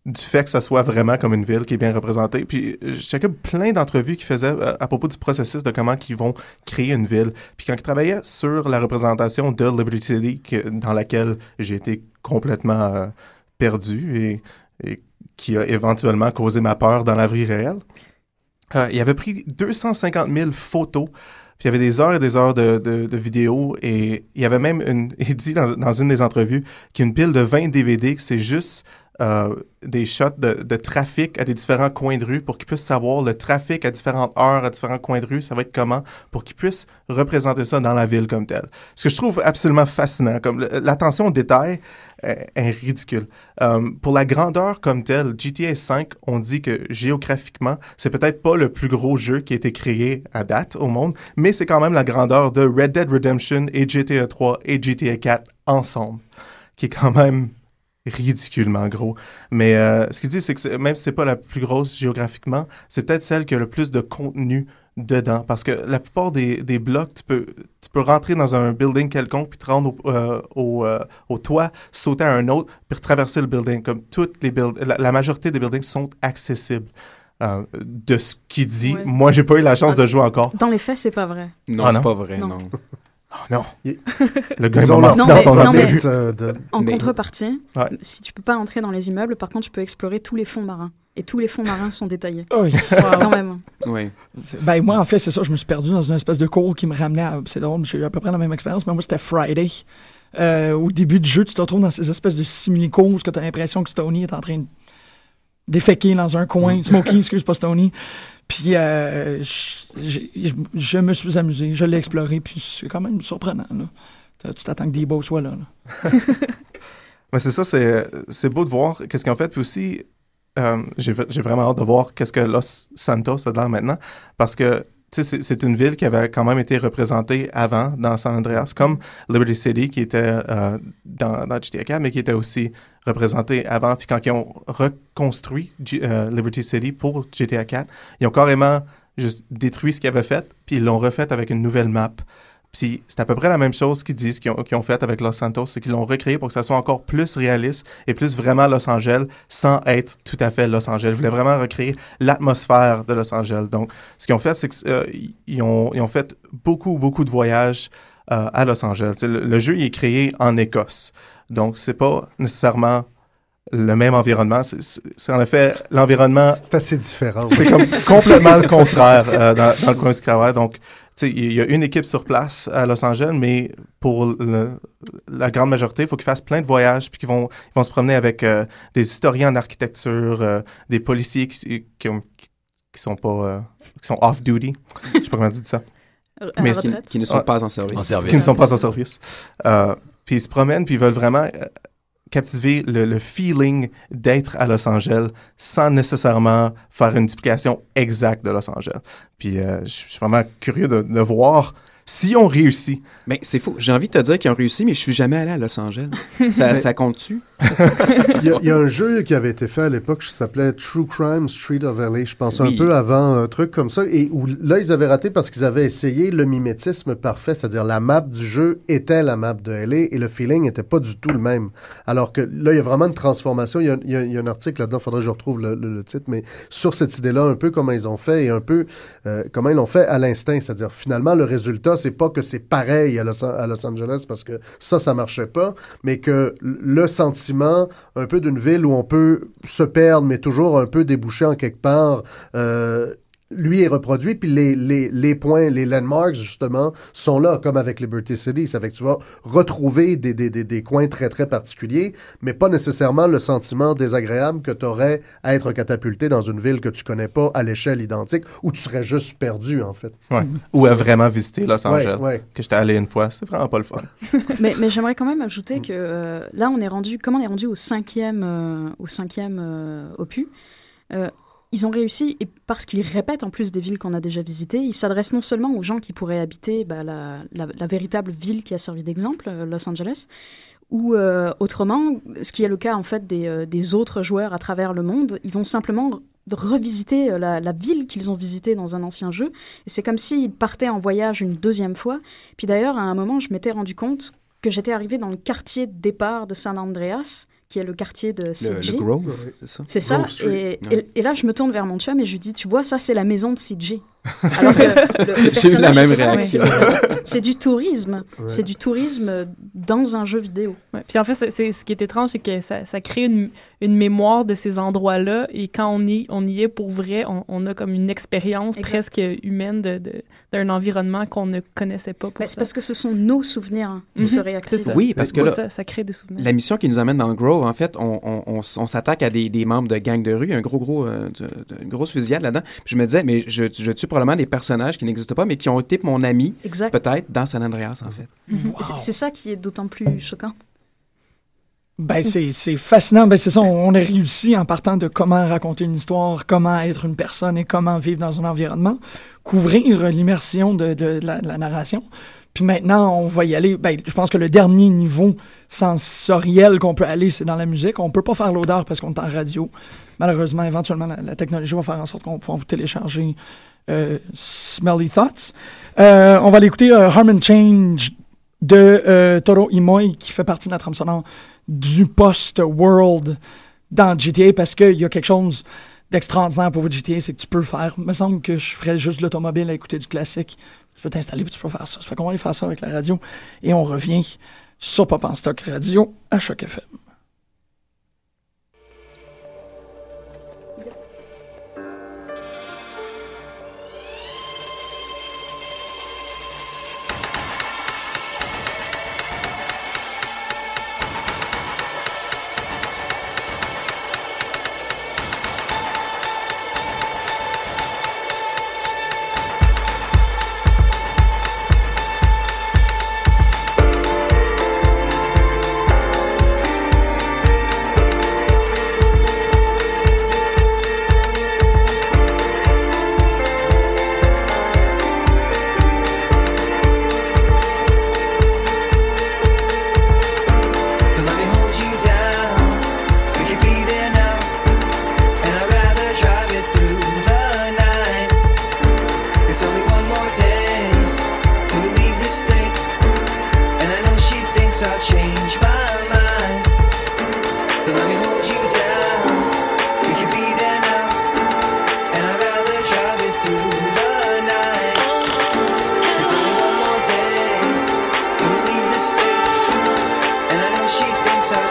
du fait que ça soit vraiment comme une ville qui est bien représentée. Puis euh, j'ai plein d'entrevues qui faisaient euh, à propos du processus de comment ils vont créer une ville. Puis quand ils travaillaient sur la représentation de Liberty City, dans laquelle j'ai été complètement euh, perdu et, qui a éventuellement causé ma peur dans la vie réelle, il avait pris 250 000 photos puis il y avait des heures et des heures de, de, vidéos et il y avait même une, <laughs> il dit dans, dans une des entrevues qu'il y a une pile de 20 DVD que c'est juste euh, des shots de, trafic à des différents coins de rue pour qu'ils puissent savoir le trafic à différentes heures, à différents coins de rue, ça va être comment, pour qu'ils puissent représenter ça dans la ville comme tel. Ce que je trouve absolument fascinant, comme l'attention au détail est, ridicule. Euh, pour la grandeur comme telle, GTA 5, on dit que géographiquement, c'est peut-être pas le plus gros jeu qui a été créé à date au monde, mais c'est quand même la grandeur de Red Dead Redemption et GTA 3 et GTA 4 ensemble, qui est quand même ridiculement gros. Mais euh, ce qu'il dit, c'est que même si c'est pas la plus grosse géographiquement, c'est peut-être celle qui a le plus de contenu dedans. Parce que la plupart des, des, blocs, tu peux, tu peux rentrer dans un building quelconque, puis te rendre au, euh, au, euh, au, toit, sauter à un autre, puis traverser le building. Comme toutes les buildings, la, majorité des buildings sont accessibles. de ce qu'il dit. Moi, j'ai pas eu la chance de jouer encore. Dans les faits, c'est pas vrai. Non, ah, c'est pas vrai, non. <laughs> non. <laughs> Le gars m'a menti dans son entrevue. En contrepartie, si tu peux pas entrer dans les immeubles, par contre, tu peux explorer tous les fonds marins. Et tous les fonds marins sont détaillés. <laughs> Oui. Quand même. Oui. Ben, moi, en fait, c'est ça. Je me suis perdu dans une espèce de cours qui me ramenait à. C'est drôle, j'ai eu à peu près la même expérience, mais moi, c'était Friday. Euh, au début du jeu, tu te retrouves dans ces espèces de simili-cours où tu as l'impression que Stony est en train de déféquer dans un coin. Mm. Smokey, excuse pas Stony. Puis euh, je, me suis amusé, je l'ai exploré, puis c'est quand même surprenant. Là. Tu t'attends que Debo soit là. <laughs> Mais c'est ça, c'est beau de voir qu'est-ce qu'ils ont fait. Puis aussi, euh, j'ai vraiment hâte de voir qu'est-ce que Los Santos a l'air maintenant. Parce que c'est une ville qui avait quand même été représentée avant dans San Andreas, comme Liberty City qui était euh, dans, GTA 4, mais qui était aussi représenté avant. Puis quand ils ont reconstruit euh, Liberty City pour GTA 4, ils ont carrément juste détruit ce qu'ils avaient fait, puis ils l'ont refait avec une nouvelle map. Puis c'est à peu près la même chose qu'ils disent qu'ils ont, fait avec Los Santos, c'est qu'ils l'ont recréé pour que ça soit encore plus réaliste et plus vraiment Los Angeles sans être tout à fait Los Angeles. Ils voulaient vraiment recréer l'atmosphère de Los Angeles. Donc, ce qu'ils ont fait, c'est qu'ils euh, ont, ils ont fait beaucoup, beaucoup de voyages euh, à Los Angeles. Le, le, jeu il est créé en Écosse. Donc, c'est pas nécessairement le même environnement. C'est en effet l'environnement. C'est assez différent. C'est comme complètement le contraire euh, dans, dans, le coin de Donc, il y a une équipe sur place à Los Angeles, mais pour la grande majorité, il faut qu'ils fassent plein de voyages, puis qu'ils vont, ils vont se promener avec euh, des historiens en architecture, euh, des policiers qui, qui, qui, sont pas, qui sont off-duty. Je sais pas comment dire ça. Mais qui, ne sont pas en service. en service. Qui ne sont pas en service. Puis ils se promènent, puis ils veulent vraiment euh, captiver le, feeling d'être à Los Angeles sans nécessairement faire une duplication exacte de Los Angeles. Puis euh, je suis vraiment curieux de, de voir si on réussit. Mais c'est fou. J'ai envie de te dire qu'ils ont réussi, mais je suis jamais allé à Los Angeles. <laughs> ça, ça compte-tu? <laughs> il, y a, un jeu qui avait été fait à l'époque qui s'appelait True Crime Street of LA, je pense un peu avant un truc comme ça, et où là, ils avaient raté parce qu'ils avaient essayé le mimétisme parfait, c'est-à-dire la map du jeu était la map de LA et le feeling n'était pas du tout le même. Alors que là, il y a vraiment une transformation. Il y a, un article là-dedans, il faudrait que je retrouve le, titre, mais sur cette idée-là, un peu comment ils ont fait et un peu euh, comment ils l'ont fait à l'instinct, c'est-à-dire finalement, le résultat, c'est pas que c'est pareil à Los, Angeles parce que ça, ça marchait pas, mais que le sentiment un peu d'une ville où on peut se perdre, mais toujours un peu déboucher en quelque part, euh, lui est reproduit, puis les, les, les, points, les landmarks, justement, sont là, comme avec Liberty City. Ça fait que tu vas retrouver des, des, des, des coins très, très particuliers, mais pas nécessairement le sentiment désagréable que tu aurais à être catapulté dans une ville que tu connais pas à l'échelle identique, où tu serais juste perdu, en fait. Ouais. Ou à vraiment visiter Los Angeles, ouais, que j'étais allé une fois. C'est vraiment pas le fun. <laughs> mais mais j'aimerais quand même ajouter que euh, là, on est rendu, comment on est rendu au cinquième, euh, au cinquième euh, opus ils ont réussi, et parce qu'ils répètent en plus des villes qu'on a déjà visitées, ils s'adressent non seulement aux gens qui pourraient habiter bah, la, véritable ville qui a servi d'exemple, euh, Los Angeles, ou euh, autrement, ce qui est le cas en fait euh, des, autres joueurs à travers le monde, ils vont simplement revisiter la, la ville qu'ils ont visitée dans un ancien jeu. Et c'est comme s'ils partaient en voyage une deuxième fois. Puis d'ailleurs, à un moment, je m'étais rendu compte que j'étais arrivé dans le quartier de départ de San Andreas qui est le quartier de CG. Le, Grove, c'est ça. C'est ça. Et, et, là, je me tourne vers mon chum et je lui dis, tu vois, ça, c'est la maison de CG. <laughs> Alors que le, J'ai eu la même réaction. C'est du tourisme. C'est du tourisme dans un jeu vidéo. Puis en fait, c'est, ce qui est étrange, c'est que ça, ça crée une, une, mémoire de ces endroits-là. Et quand on y, on y est pour vrai, on, on a comme une expérience presque humaine de, de, d'un environnement qu'on ne connaissait pas. Ben, c'est parce que ce sont nos souvenirs qui se réactivent. Oui, parce que là, ça, ça, crée des souvenirs. La mission qui nous amène dans Grove, en fait, on, on, on, on s'attaque à des, des, membres de gangs de rue, un gros, gros, euh, de, une grosse fusillade là-dedans. Puis je me disais, mais je, je tue probablement des personnages qui n'existent pas, mais qui ont été mon ami, peut-être, dans San Andreas, en fait. Mm-hmm. wow. C'est ça qui est d'autant plus choquant. Ben, c'est fascinant. Ben, c'est ça, on, on, a réussi en partant de comment raconter une histoire, comment être une personne et comment vivre dans un environnement, couvrir l'immersion de, de, de, la, de, la, narration. Puis maintenant, on va y aller. Ben, je pense que le dernier niveau sensoriel qu'on peut aller, c'est dans la musique. On peut pas faire l'odeur parce qu'on est en radio. Malheureusement, éventuellement, la, la technologie va faire en sorte qu'on pourra vous télécharger euh, Smelly Thoughts. Euh, on va l'écouter euh, Harmon Change de euh, Toro Imoy, qui fait partie de la trame sonore du post-world dans GTA parce qu'il y a quelque chose d'extraordinaire pour GTA, c'est que tu peux faire. Il me semble que je ferais juste l'automobile à écouter du classique. Tu peux t'installer puis tu peux faire ça. Ça fait qu'on va aller faire ça avec la radio. Et on revient sur Pop en Stock Radio à Choc FM.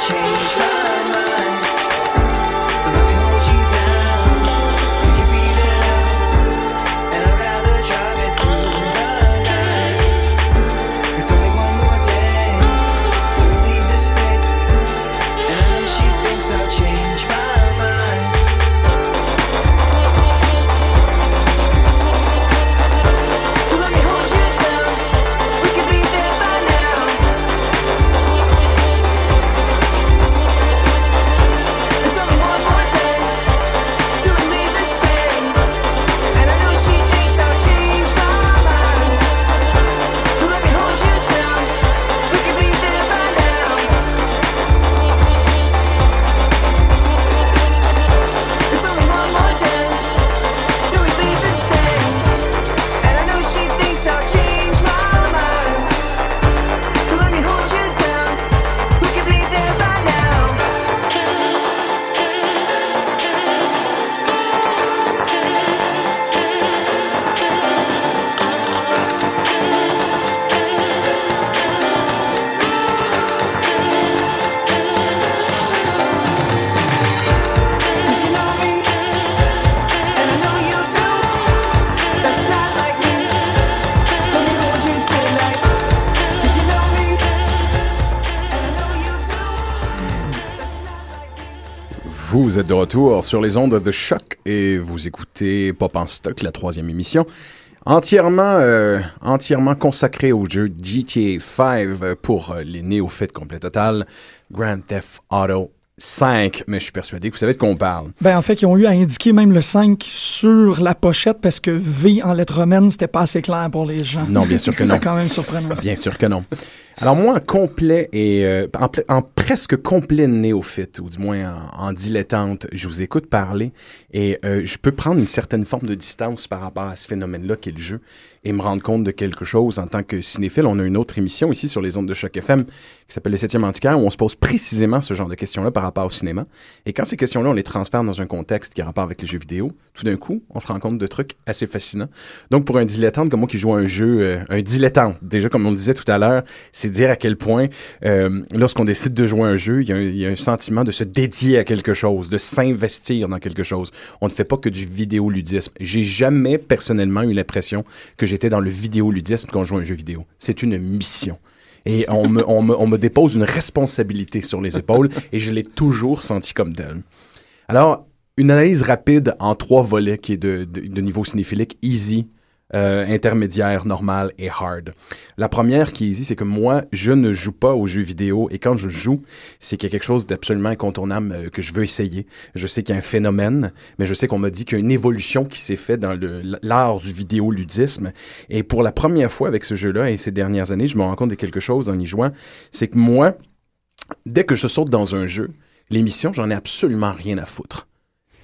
change. Vous êtes de retour sur les ondes de choc et vous écoutez Pop en stock, la troisième émission, entièrement, euh, entièrement consacrée au jeu GTA 5 pour euh, les néophytes complet total, Grand Theft Auto 5, mais je suis persuadé que vous savez de quoi on parle. Ben, en fait, ils ont eu à indiquer même le 5 sur la pochette parce que V en lettres romaines, c'était pas assez clair pour les gens. Non, bien sûr que <laughs> non. C'est quand même surprenant. Bien sûr que non. Alors moi, complet et euh, en, presque complet néophyte, ou du moins en, dilettante, je vous écoute parler et euh, je peux prendre une certaine forme de distance par rapport à ce phénomène-là qu'est le jeu et me rendre compte de quelque chose en tant que cinéphile. On a une autre émission ici sur les ondes de choc FM qui s'appelle Le Septième Antiquaire où on se pose précisément ce genre de questions-là par rapport au cinéma. Et quand ces questions-là, on les transfère dans un contexte qui a rapport avec les jeux vidéo, tout d'un coup, on se rend compte de trucs assez fascinants. Donc pour un dilettante comme moi qui joue un jeu, euh, un dilettante, déjà comme on le disait tout à l'heure, c'est dire à quel point euh, lorsqu'on décide de jouer un jeu, il y, a un, sentiment de se dédier à quelque chose, de s'investir dans quelque chose. On ne fait pas que du vidéoludisme. J'ai jamais personnellement eu l'impression que j'étais dans le vidéoludisme quand je joue un jeu vidéo. C'est une mission. Et on me, on, me, dépose une responsabilité sur les épaules et je l'ai toujours senti comme tel. Alors, une analyse rapide en trois volets qui est de, de niveau cinéphilique, easy, euh, intermédiaire, normal et hard. La première qui est ici, c'est que moi, je ne joue pas aux jeux vidéo et quand je joue, c'est qu'il y a quelque chose d'absolument incontournable euh, que je veux essayer. Je sais qu'il y a un phénomène, mais je sais qu'on m'a dit qu'il y a une évolution qui s'est faite dans l'art du vidéoludisme. Et pour la première fois avec ce jeu-là et ces dernières années, je me rends compte de quelque chose en y jouant, c'est que moi, dès que je saute dans un jeu, l'émission, j'en ai absolument rien à foutre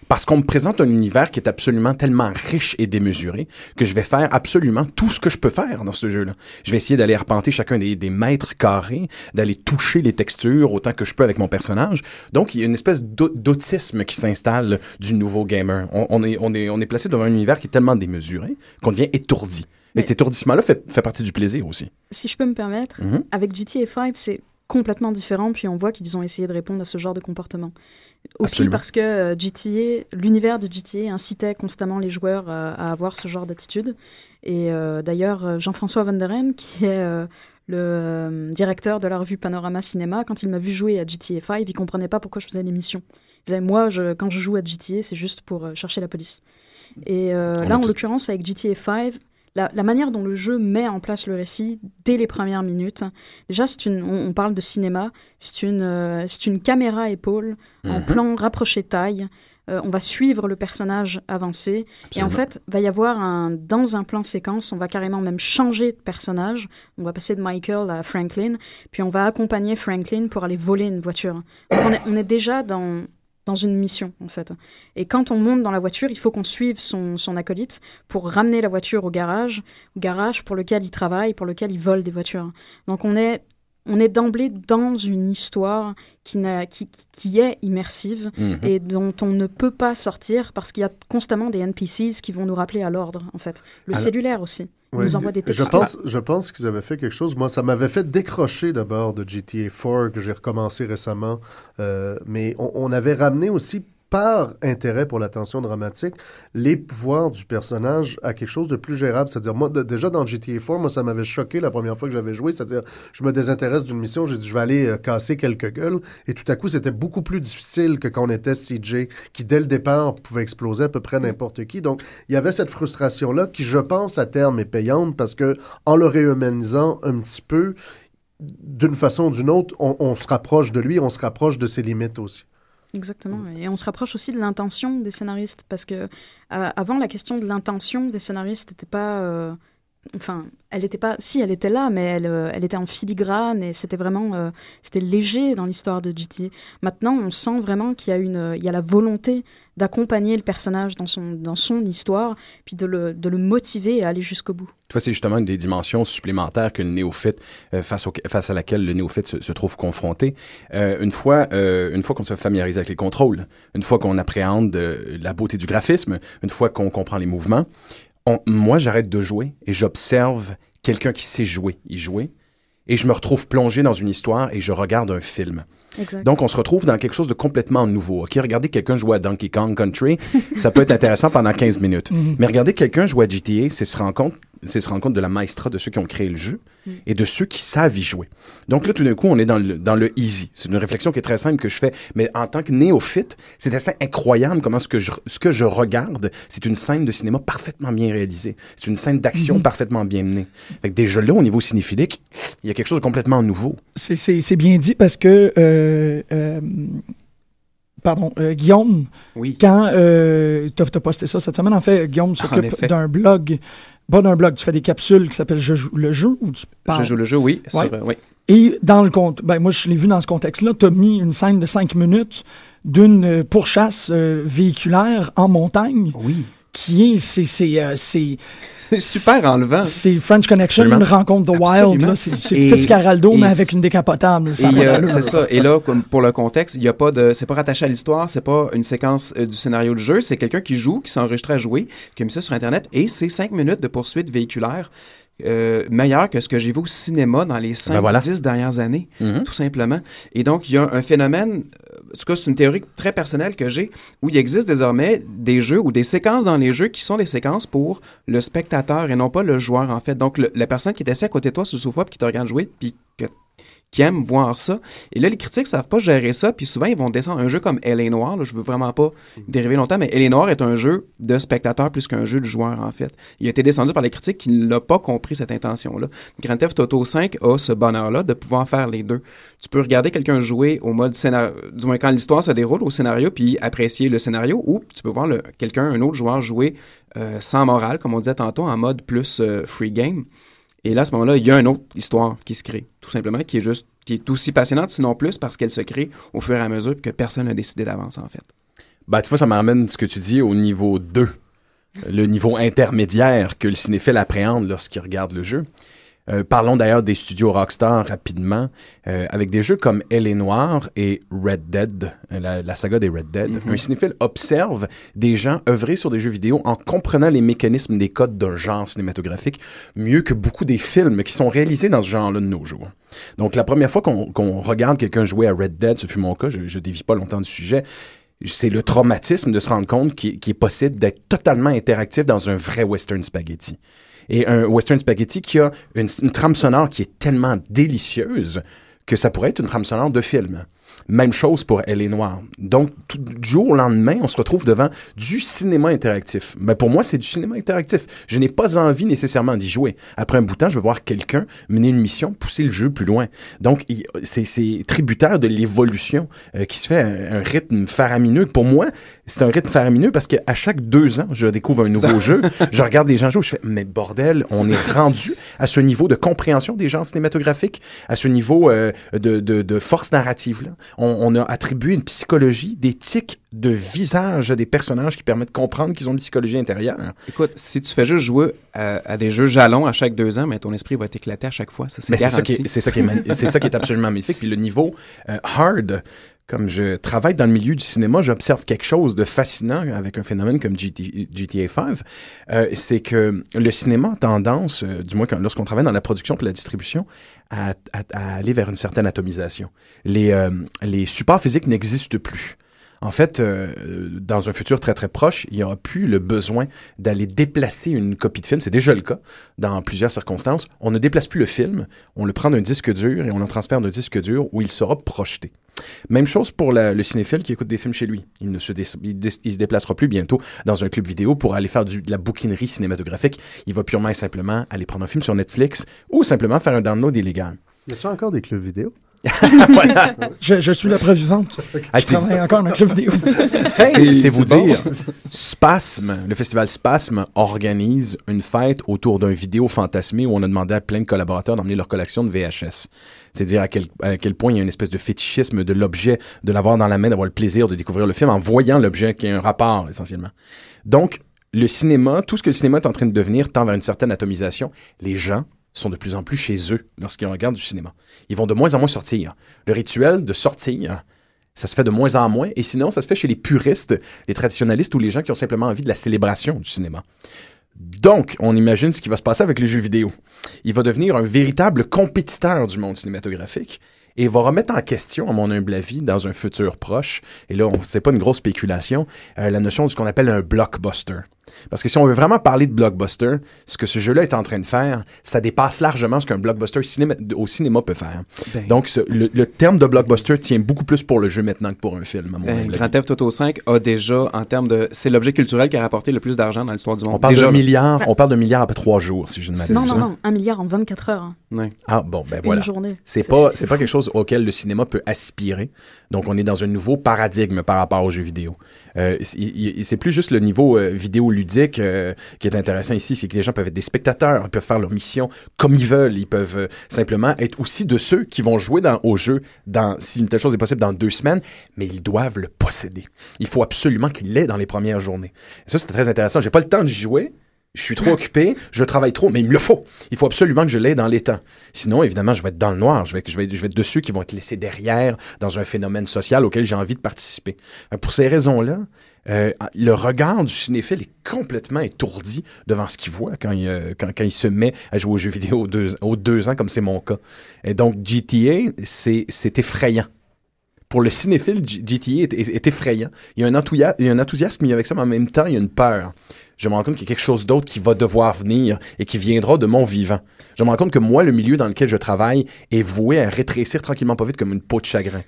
parce qu'on me présente un univers qui est absolument tellement riche et démesuré que je vais faire absolument tout ce que je peux faire dans ce jeu-là. Je vais essayer d'aller arpenter chacun des, mètres carrés, d'aller toucher les textures autant que je peux avec mon personnage. Donc, il y a une espèce d'autisme qui s'installe du nouveau gamer. On, est, on, est, on est placé devant un univers qui est tellement démesuré qu'on devient étourdi. Mais, cet étourdissement-là fait, fait, partie du plaisir aussi. Si je peux me permettre, mm-hmm. avec GTA 5, c'est complètement différent, puis on voit qu'ils ont essayé de répondre à ce genre de comportement. Aussi parce que euh, GTA, l'univers de GTA incitait constamment les joueurs à, avoir ce genre d'attitude. Et euh, d'ailleurs, euh, Jean-François Van der qui est le directeur de la revue Panorama Cinéma, quand il m'a vu jouer à GTA 5, il comprenait pas pourquoi je faisais l'émission. Il disait, moi, je, quand je joue à GTA, c'est juste pour chercher la police. Et là, en l'occurrence, avec GTA 5, la, manière dont le jeu met en place le récit dès les premières minutes. Déjà, une, on, parle de cinéma, c'est une, euh, une caméra épaule en mhm. plan rapproché taille. Euh, on va suivre le personnage avancer. Et en fait, va y avoir un, dans un plan séquence, on va carrément même changer de personnage. On va passer de Michael à Franklin, puis on va accompagner Franklin pour aller voler une voiture. on est déjà dans dans une mission, en fait. Et quand on monte dans la voiture, il faut qu'on suive son, son, acolyte pour ramener la voiture au garage, au garage pour lequel il travaille, pour lequel il vole des voitures. Donc on est, on est d'emblée dans une histoire qui, qui, qui est immersive mhm. et dont on ne peut pas sortir parce qu'il y a constamment des NPCs qui vont nous rappeler à l'ordre, en fait. Le cellulaire aussi. Nous envoie des textes. Je pense, je pense qu'ils avaient fait quelque chose. Moi, ça m'avait fait décrocher d'abord de GTA 4 que j'ai recommencé récemment. Euh, mais on, on, avait ramené aussi par intérêt pour l'attention dramatique, les pouvoirs du personnage à quelque chose de plus gérable. C'est-à-dire, moi, déjà dans GTA 4, moi, ça m'avait choqué la première fois que j'avais joué. C'est-à-dire, je me désintéresse d'une mission, j'ai dit, je vais aller euh, casser quelques gueules. Et tout à coup, c'était beaucoup plus difficile que quand on était CJ, qui dès le départ pouvait exploser à peu près n'importe qui. Donc, il y avait cette frustration-là qui, je pense, à terme est payante parce que en le réhumanisant un petit peu, d'une façon ou d'une autre, on se rapproche de lui, on se rapproche de ses limites aussi. Exactement. Mm. Et on se rapproche aussi de l'intention des scénaristes parce que euh, avant la question de l'intention des scénaristes n'était pas euh, enfin elle était pas si elle était là mais elle, euh, elle était en filigrane et c'était vraiment c'était léger dans l'histoire de GTA. Maintenant, on sent vraiment qu'il y a une il y a la volonté d'accompagner le personnage dans son, dans son histoire, puis de le, de le motiver à aller jusqu'au bout. Tu vois, c'est justement une des dimensions supplémentaires que le néophyte, euh, face, au, face à laquelle le néophyte se, se trouve confronté. Euh, une fois, euh, une fois qu'on se familiarise avec les contrôles, une fois qu'on appréhende la beauté du graphisme, une fois qu'on comprend les mouvements, moi, j'arrête de jouer et j'observe quelqu'un qui sait jouer, y jouer, et je me retrouve plongé dans une histoire et je regarde un film. Donc, on se retrouve dans quelque chose de complètement nouveau. OK, regardez quelqu'un jouer à Donkey Kong Country, ça peut être intéressant pendant 15 minutes. <laughs> Mhm. Mais regardez quelqu'un jouer à GTA, c'est se rendre compte, c'est se rendre compte de la maestra de ceux qui ont créé le jeu mhm. et de ceux qui savent y jouer. Donc là, tout d'un coup, on est dans le, dans le easy. C'est une réflexion qui est très simple que je fais. Mais en tant que néophyte, c'est assez incroyable comment ce que je, ce que je regarde, c'est une scène de cinéma parfaitement bien réalisée. C'est une scène d'action mhm. parfaitement bien menée. Fait que déjà là, au niveau cinéphilique, il y a quelque chose de complètement nouveau. C'est bien dit parce que euh, euh, euh, pardon, euh, Guillaume, oui. quand tu as, posté ça cette semaine, en fait, Guillaume s'occupe d'un blog, pas d'un blog, tu fais des capsules qui s'appellent Je joue le jeu ou tu Je joue le jeu, oui. oui. Et dans le compte, ben moi je l'ai vu dans ce contexte-là, tu as mis une scène de cinq minutes d'une pourchasse véhiculaire en montagne. Oui. Qui est, c'est, c'est <laughs> super enlevant. C'est French Connection, une rencontre de Wild. C'est Fitzcarraldo, mais avec une décapotable. C'est ça. Et là, pour le contexte, il y a pas de, c'est pas rattaché à l'histoire, c'est pas une séquence euh, du scénario du jeu, c'est quelqu'un qui joue, qui s'enregistre à jouer, qui a mis ça sur Internet, et c'est cinq minutes de poursuite véhiculaire. Euh, meilleur que ce que j'ai vu au cinéma dans les 5 ben 10 dernières années, mm-hmm. tout simplement. Et donc, il y a un phénomène en tout cas, c'est une théorie très personnelle que j'ai, où il existe désormais des jeux ou des séquences dans les jeux qui sont des séquences pour le spectateur et non pas le joueur, en fait. Donc, la personne qui est assise à côté de toi sur le sofa, puis qui te regarde jouer, puis que qui aiment voir ça. Et là, les critiques savent pas gérer ça, puis souvent, ils vont descendre un jeu comme Elle est noire. Là, je veux vraiment pas dériver longtemps, mais Elle est noire est un jeu de spectateur plus qu'un jeu de joueur, en fait. Il a été descendu par les critiques qui ne l'ont pas compris, cette intention-là. Grand Theft Auto 5 a ce bonheur-là de pouvoir faire les deux. Tu peux regarder quelqu'un jouer au mode scénario, du moins quand l'histoire se déroule au scénario, puis apprécier le scénario, ou tu peux voir quelqu'un, un autre joueur jouer euh, sans morale, comme on disait tantôt, en mode plus euh, free game. Et là, à ce moment-là, il y a une autre histoire qui se crée, tout simplement, qui est juste, qui est aussi passionnante, sinon plus, parce qu'elle se crée au fur et à mesure que personne n'a décidé d'avance, en fait. Ben, tu vois, ça m'amène ce que tu dis au niveau 2, le niveau intermédiaire que le cinéphile appréhende lorsqu'il regarde le jeu. Euh, parlons d'ailleurs des studios Rockstar rapidement, euh, avec des jeux comme Elle est noire et Red Dead, euh, la, saga des Red Dead. Mm-hmm. Un cinéphile observe des gens œuvrer sur des jeux vidéo en comprenant les mécanismes des codes d'un genre cinématographique mieux que beaucoup des films qui sont réalisés dans ce genre-là de nos jours. Donc la première fois qu'on regarde quelqu'un jouer à Red Dead, ce fut mon cas, je, je dévie pas longtemps du sujet, c'est le traumatisme de se rendre compte qu'il est possible d'être totalement interactif dans un vrai western spaghetti et un western spaghetti qui a une, trame sonore qui est tellement délicieuse que ça pourrait être une trame sonore de film. Même chose pour Elle est noire. Donc, du jour au lendemain, on se retrouve devant du cinéma interactif. Mais pour moi, c'est du cinéma interactif. Je n'ai pas envie nécessairement d'y jouer. Après un bout de temps, je veux voir quelqu'un mener une mission, pousser le jeu plus loin. Donc, c'est tributaire de l'évolution euh, qui se fait un, un rythme faramineux. Pour moi, c'est un rythme faramineux parce qu'à chaque deux ans, je découvre un nouveau jeu. Je regarde des gens jouer, je fais, mais bordel, on est rendu à ce niveau de compréhension des genres cinématographiques, à ce niveau euh, de, de, de, force narrative. Là. On, on, a attribué une psychologie, des tics de visage des personnages qui permettent de comprendre qu'ils ont une psychologie intérieure. Écoute, si tu fais juste jouer à, des jeux jalons à chaque deux ans, mais ton esprit va t'éclater à chaque fois. Ça, c'est ça qui est, c'est ça ça qui est absolument magnifique. Puis le niveau euh, hard, comme je travaille dans le milieu du cinéma, j'observe quelque chose de fascinant avec un phénomène comme GTA 5. Euh, c'est que le cinéma a tendance, euh, du moins lorsqu'on travaille dans la production et la distribution, à, aller vers une certaine atomisation. Les, euh, les supports physiques n'existent plus. En fait, euh, dans un futur très très proche, il n'y aura plus le besoin d'aller déplacer une copie de film. C'est déjà le cas dans plusieurs circonstances. On ne déplace plus le film, on le prend d'un disque dur et on le transfère d'un disque dur où il sera projeté. Même chose pour le cinéphile qui écoute des films chez lui. Il ne se, déplacera plus bientôt dans un club vidéo pour aller faire de la bouquinerie cinématographique. Il va purement et simplement aller prendre un film sur Netflix ou simplement faire un download illégal. Y a encore des clubs vidéo? Je, suis la preuve vivante. Ah, je travaille encore dans club vidéo. <laughs> c'est vous dire, Spasme, le festival Spasme organise une fête autour d'un vidéo fantasmé où on a demandé à plein de collaborateurs d'emmener leur collection de VHS. C'est dire à quel, à quel point il y a une espèce de fétichisme de l'objet, de l'avoir dans la main, d'avoir le plaisir de découvrir le film en voyant l'objet qui a un rapport essentiellement. Donc, le cinéma, tout ce que le cinéma est en train de devenir tend vers une certaine atomisation. Les gens sont de plus en plus chez eux lorsqu'ils regardent du cinéma. Ils vont de moins en moins sortir. Le rituel de sortir, ça se fait de moins en moins, et sinon, ça se fait chez les puristes, les traditionnalistes ou les gens qui ont simplement envie de la célébration du cinéma. Donc, on imagine ce qui va se passer avec les jeux vidéo. Il va devenir un véritable compétiteur du monde cinématographique et va remettre en question, à mon humble avis, dans un futur proche, et là, c'est pas une grosse spéculation, euh, la notion de ce qu'on appelle un blockbuster. Parce que si on veut vraiment parler de blockbuster, ce que ce jeu-là est en train de faire, ça dépasse largement ce qu'un blockbuster au cinéma peut faire. Ben, Donc, le, terme de blockbuster tient beaucoup plus pour le jeu maintenant que pour un film, à mon ben, Grand Theft Auto 5 a déjà, en termes de... C'est l'objet culturel qui a rapporté le plus d'argent dans l'histoire du monde. On parle d'un milliard, on parle de milliard après trois jours, si je ne m'abuse. Non, non, non, un milliard en 24 heures. Hein. Ah, bon, ben voilà. C'est pas, c'est pas quelque chose auquel le cinéma peut aspirer. Donc, on est dans un nouveau paradigme par rapport aux jeux vidéo. Euh, c'est plus juste le niveau euh, vidéo ludique euh, qui est intéressant ici, c'est que les gens peuvent être des spectateurs, ils peuvent faire leur mission comme ils veulent, ils peuvent euh, simplement être aussi de ceux qui vont jouer dans, au jeu dans, si une telle chose est possible dans deux semaines, mais ils doivent le posséder. Il faut absolument qu'il l'ait dans les premières journées. Et ça, c'est très intéressant. J'ai pas le temps de jouer, je suis trop occupé, je travaille trop, mais il me le faut. Il faut absolument que je l'aie dans les temps. Sinon, évidemment, je vais être dans le noir. Je vais, je vais, être de ceux qui vont être laissés derrière dans un phénomène social auquel j'ai envie de participer. Pour ces raisons-là, euh, le regard du cinéphile est complètement étourdi devant ce qu'il voit quand il, euh, il se met à jouer aux jeux vidéo aux deux, deux ans, comme c'est mon cas. Et donc, GTA, c'est effrayant pour le cinéphile, GTA est, effrayant. Il y, a un il y a un enthousiasme, mais avec ça, mais en même temps, il y a une peur je me rends compte qu'il y a quelque chose d'autre qui va devoir venir et qui viendra de mon vivant. Je me rends compte que moi, le milieu dans lequel je travaille est voué à rétrécir tranquillement pas vite comme une peau de chagrin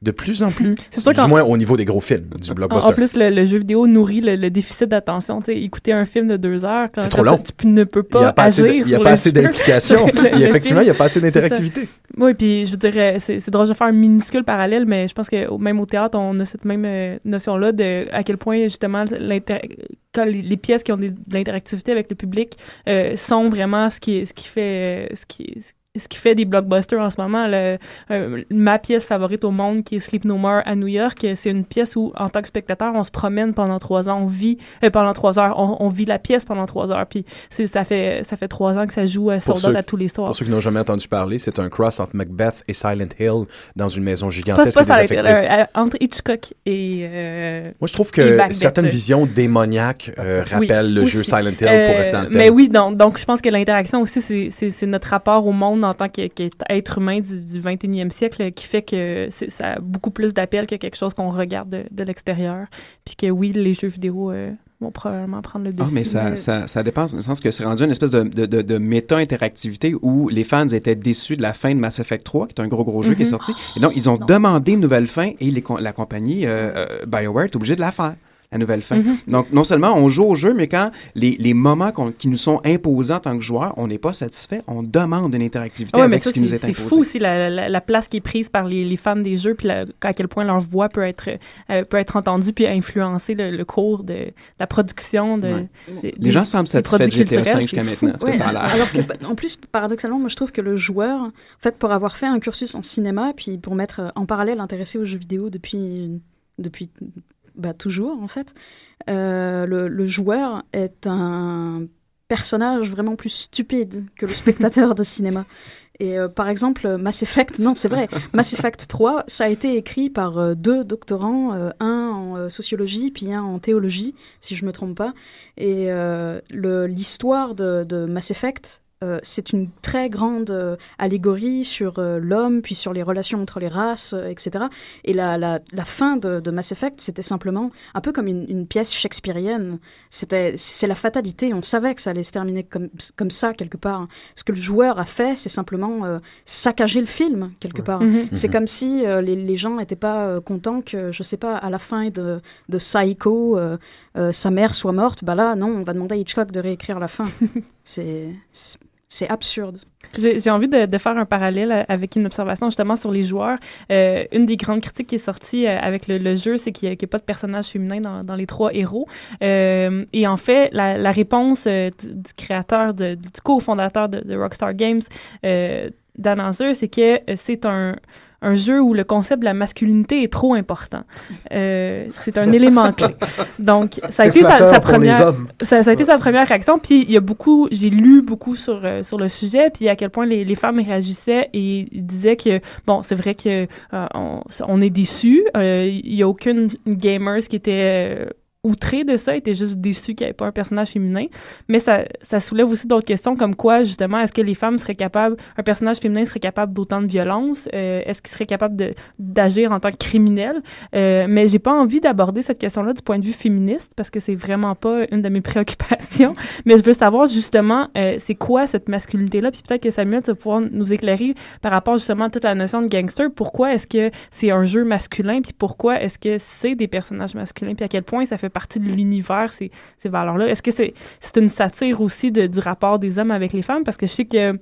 de plus en plus, du moins au niveau des gros films, du blockbuster. En plus, le, jeu vidéo nourrit le, déficit d'attention. écouter un film de deux heures, c'est trop long. tu ne peux pas, agir Il n'y <laughs> a pas assez d'implication. effectivement, il n'y a pas assez d'interactivité. Oui, puis je dirais, c'est drôle de faire un minuscule parallèle, mais je pense que même au théâtre, on a cette même euh, notion-là de à quel point, justement, quand les, pièces qui ont de l'interactivité avec le public euh, sont vraiment ce qui, ce qui fait... ce qui, ce qui fait des blockbusters en ce moment. Le, euh, ma pièce favorite au monde, qui est Sleep No More à New York, c'est une pièce où, en tant que spectateur, on se promène pendant trois ans, on vit euh, pendant trois heures, on, vit la pièce pendant trois heures. Puis ça fait ça fait trois ans que ça joue à soldat à tous les soirs. Pour ceux qui n'ont jamais entendu parler, c'est un cross entre Macbeth et Silent Hill dans une maison gigantesque. Pas, pas euh, entre Hitchcock et. Moi, je trouve que certaines visions démoniaques rappellent le jeu Silent Hill pour rester en Mais oui, donc, donc je pense que l'interaction aussi, c'est notre rapport au monde en tant qu'être humain du, du 21e siècle qui fait que ça a beaucoup plus d'appel que quelque chose qu'on regarde de, l'extérieur. Puis que oui, les jeux vidéo euh, vont probablement prendre le dessus. Ah, mais ça, ça, ça, dépend, dans le sens que c'est rendu une espèce de, de, de, méta-interactivité où les fans étaient déçus de la fin de Mass Effect 3, qui est un gros, gros jeu qui est mm-hmm. sorti. Et donc, ils ont demandé une nouvelle fin et les, la compagnie euh, euh, BioWare est obligée de la faire la nouvelle fin. Mm-hmm. Donc, non seulement on joue au jeu, mais quand les, les moments qui nous sont imposés en tant que joueur, on n'est pas satisfait, on demande une interactivité avec ce qui nous est, imposé. C'est fou aussi la, la, place qui est prise par les, les fans des jeux, puis à quel point leur voix peut être, euh, peut être entendue, puis influencer le, cours de, la production. De, les gens semblent satisfaits de GTA 5 jusqu'à maintenant, ce que ça a l'air. Alors en plus, paradoxalement, moi je trouve que le joueur, en fait, pour avoir fait un cursus en cinéma, puis pour m'être en parallèle intéressé aux jeux vidéo depuis depuis bah, toujours en fait, euh, le, joueur est un personnage vraiment plus stupide que le spectateur de cinéma. Et euh, par exemple, Mass Effect, non, c'est vrai, Mass Effect 3, ça a été écrit par euh, deux doctorants, un en sociologie puis un en théologie, si je me trompe pas. Et l'histoire de, de, Mass Effect euh, c'est une très grande euh, allégorie sur euh, l'homme, puis sur les relations entre les races, etc. Et la, la, la fin de, de, Mass Effect, c'était simplement un peu comme une, une pièce shakespearienne. C'était, c'est la fatalité. On savait que ça allait se terminer comme, comme ça, quelque part. Ce que le joueur a fait, c'est simplement saccager le film, quelque part. Mhm. C'est mhm. comme si les, les, gens n'étaient pas contents que, je sais pas, à la fin de, de Psycho, sa mère soit morte. Bah là, non, on va demander à Hitchcock de réécrire la fin. <laughs> c'est c'est absurde. J'ai envie de, faire un parallèle avec une observation justement sur les joueurs. Euh, une des grandes critiques qui est sortie euh, avec le, jeu, c'est qu'il n'y a, pas de personnage féminin dans, les trois héros. Euh, et en fait, la, réponse du, créateur, du co-fondateur de, Rockstar Games, Dan Anser, c'est que c'est un un jeu où le concept de la masculinité est trop important. Euh, c'est un élément clé. Donc, ça a été sa, première, ça, a été sa première réaction. Puis il y a beaucoup, j'ai lu beaucoup sur euh, sur le sujet, puis à quel point les, les femmes réagissaient et disaient que bon, c'est vrai que euh, on, on, est déçus. Il y a aucune gamers qui était outré de ça, était juste déçu qu'il n'y avait pas un personnage féminin. Mais ça, ça soulève aussi d'autres questions comme quoi, justement, est-ce que les femmes seraient capables, un personnage féminin serait capable d'autant de violence? Euh, est-ce qu'il serait capable d'agir en tant que criminel? Euh, mais j'ai pas envie d'aborder cette question-là du point de vue féministe parce que c'est vraiment pas une de mes <laughs> préoccupations. mais je veux savoir justement, euh, c'est quoi cette masculinité-là? Puis peut-être que Samuel, tu vas pouvoir nous éclairer par rapport justement à toute la notion de gangster. Pourquoi est-ce que c'est un jeu masculin? Puis pourquoi est-ce que c'est des personnages masculins? Puis à quel point ça fait partie de l'univers, ces, ces valeurs-là. Est-ce que c'est c'est une satire aussi de, du rapport des hommes avec les femmes? Parce que je sais que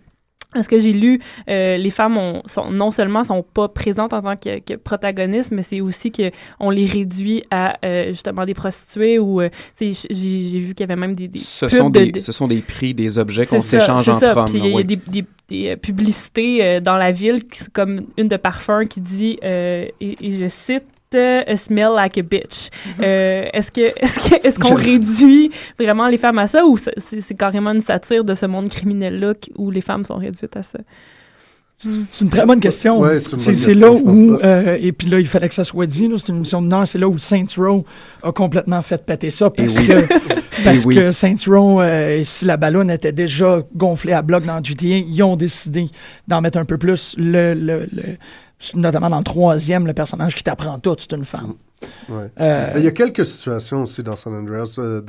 Parce que j'ai lu, euh, les femmes ont, sont, non seulement sont pas présentes en tant que, que protagonistes, mais c'est aussi qu'on les réduit à euh, justement des prostituées ou euh, j'ai, vu qu'il y avait même des, des ce sont des, ce sont des prix, des objets qu'on s'échange entre ça. hommes. il y a des, des, des publicités dans la ville, comme une de parfum qui dit, et, et je cite, a smell like a bitch. Euh, est-ce que est-ce est-ce qu'on réduit vraiment les femmes à ça ou c'est, carrément une satire de ce monde criminel là où les femmes sont réduites à ça? C'est une très bonne question. c'est, là où, euh, et puis là, il fallait que ça soit dit, c'est une mission de Nord, c'est là où Saints Row a complètement fait péter ça parce que, <laughs> parce que Saints Row, euh, si la ballonne était déjà gonflée à bloc dans GTA, ils ont décidé d'en mettre un peu plus. le, le notamment dans le troisième, le personnage qui t'apprend tout, c'est une femme. Euh, il y a quelques situations aussi dans San Andreas. Euh,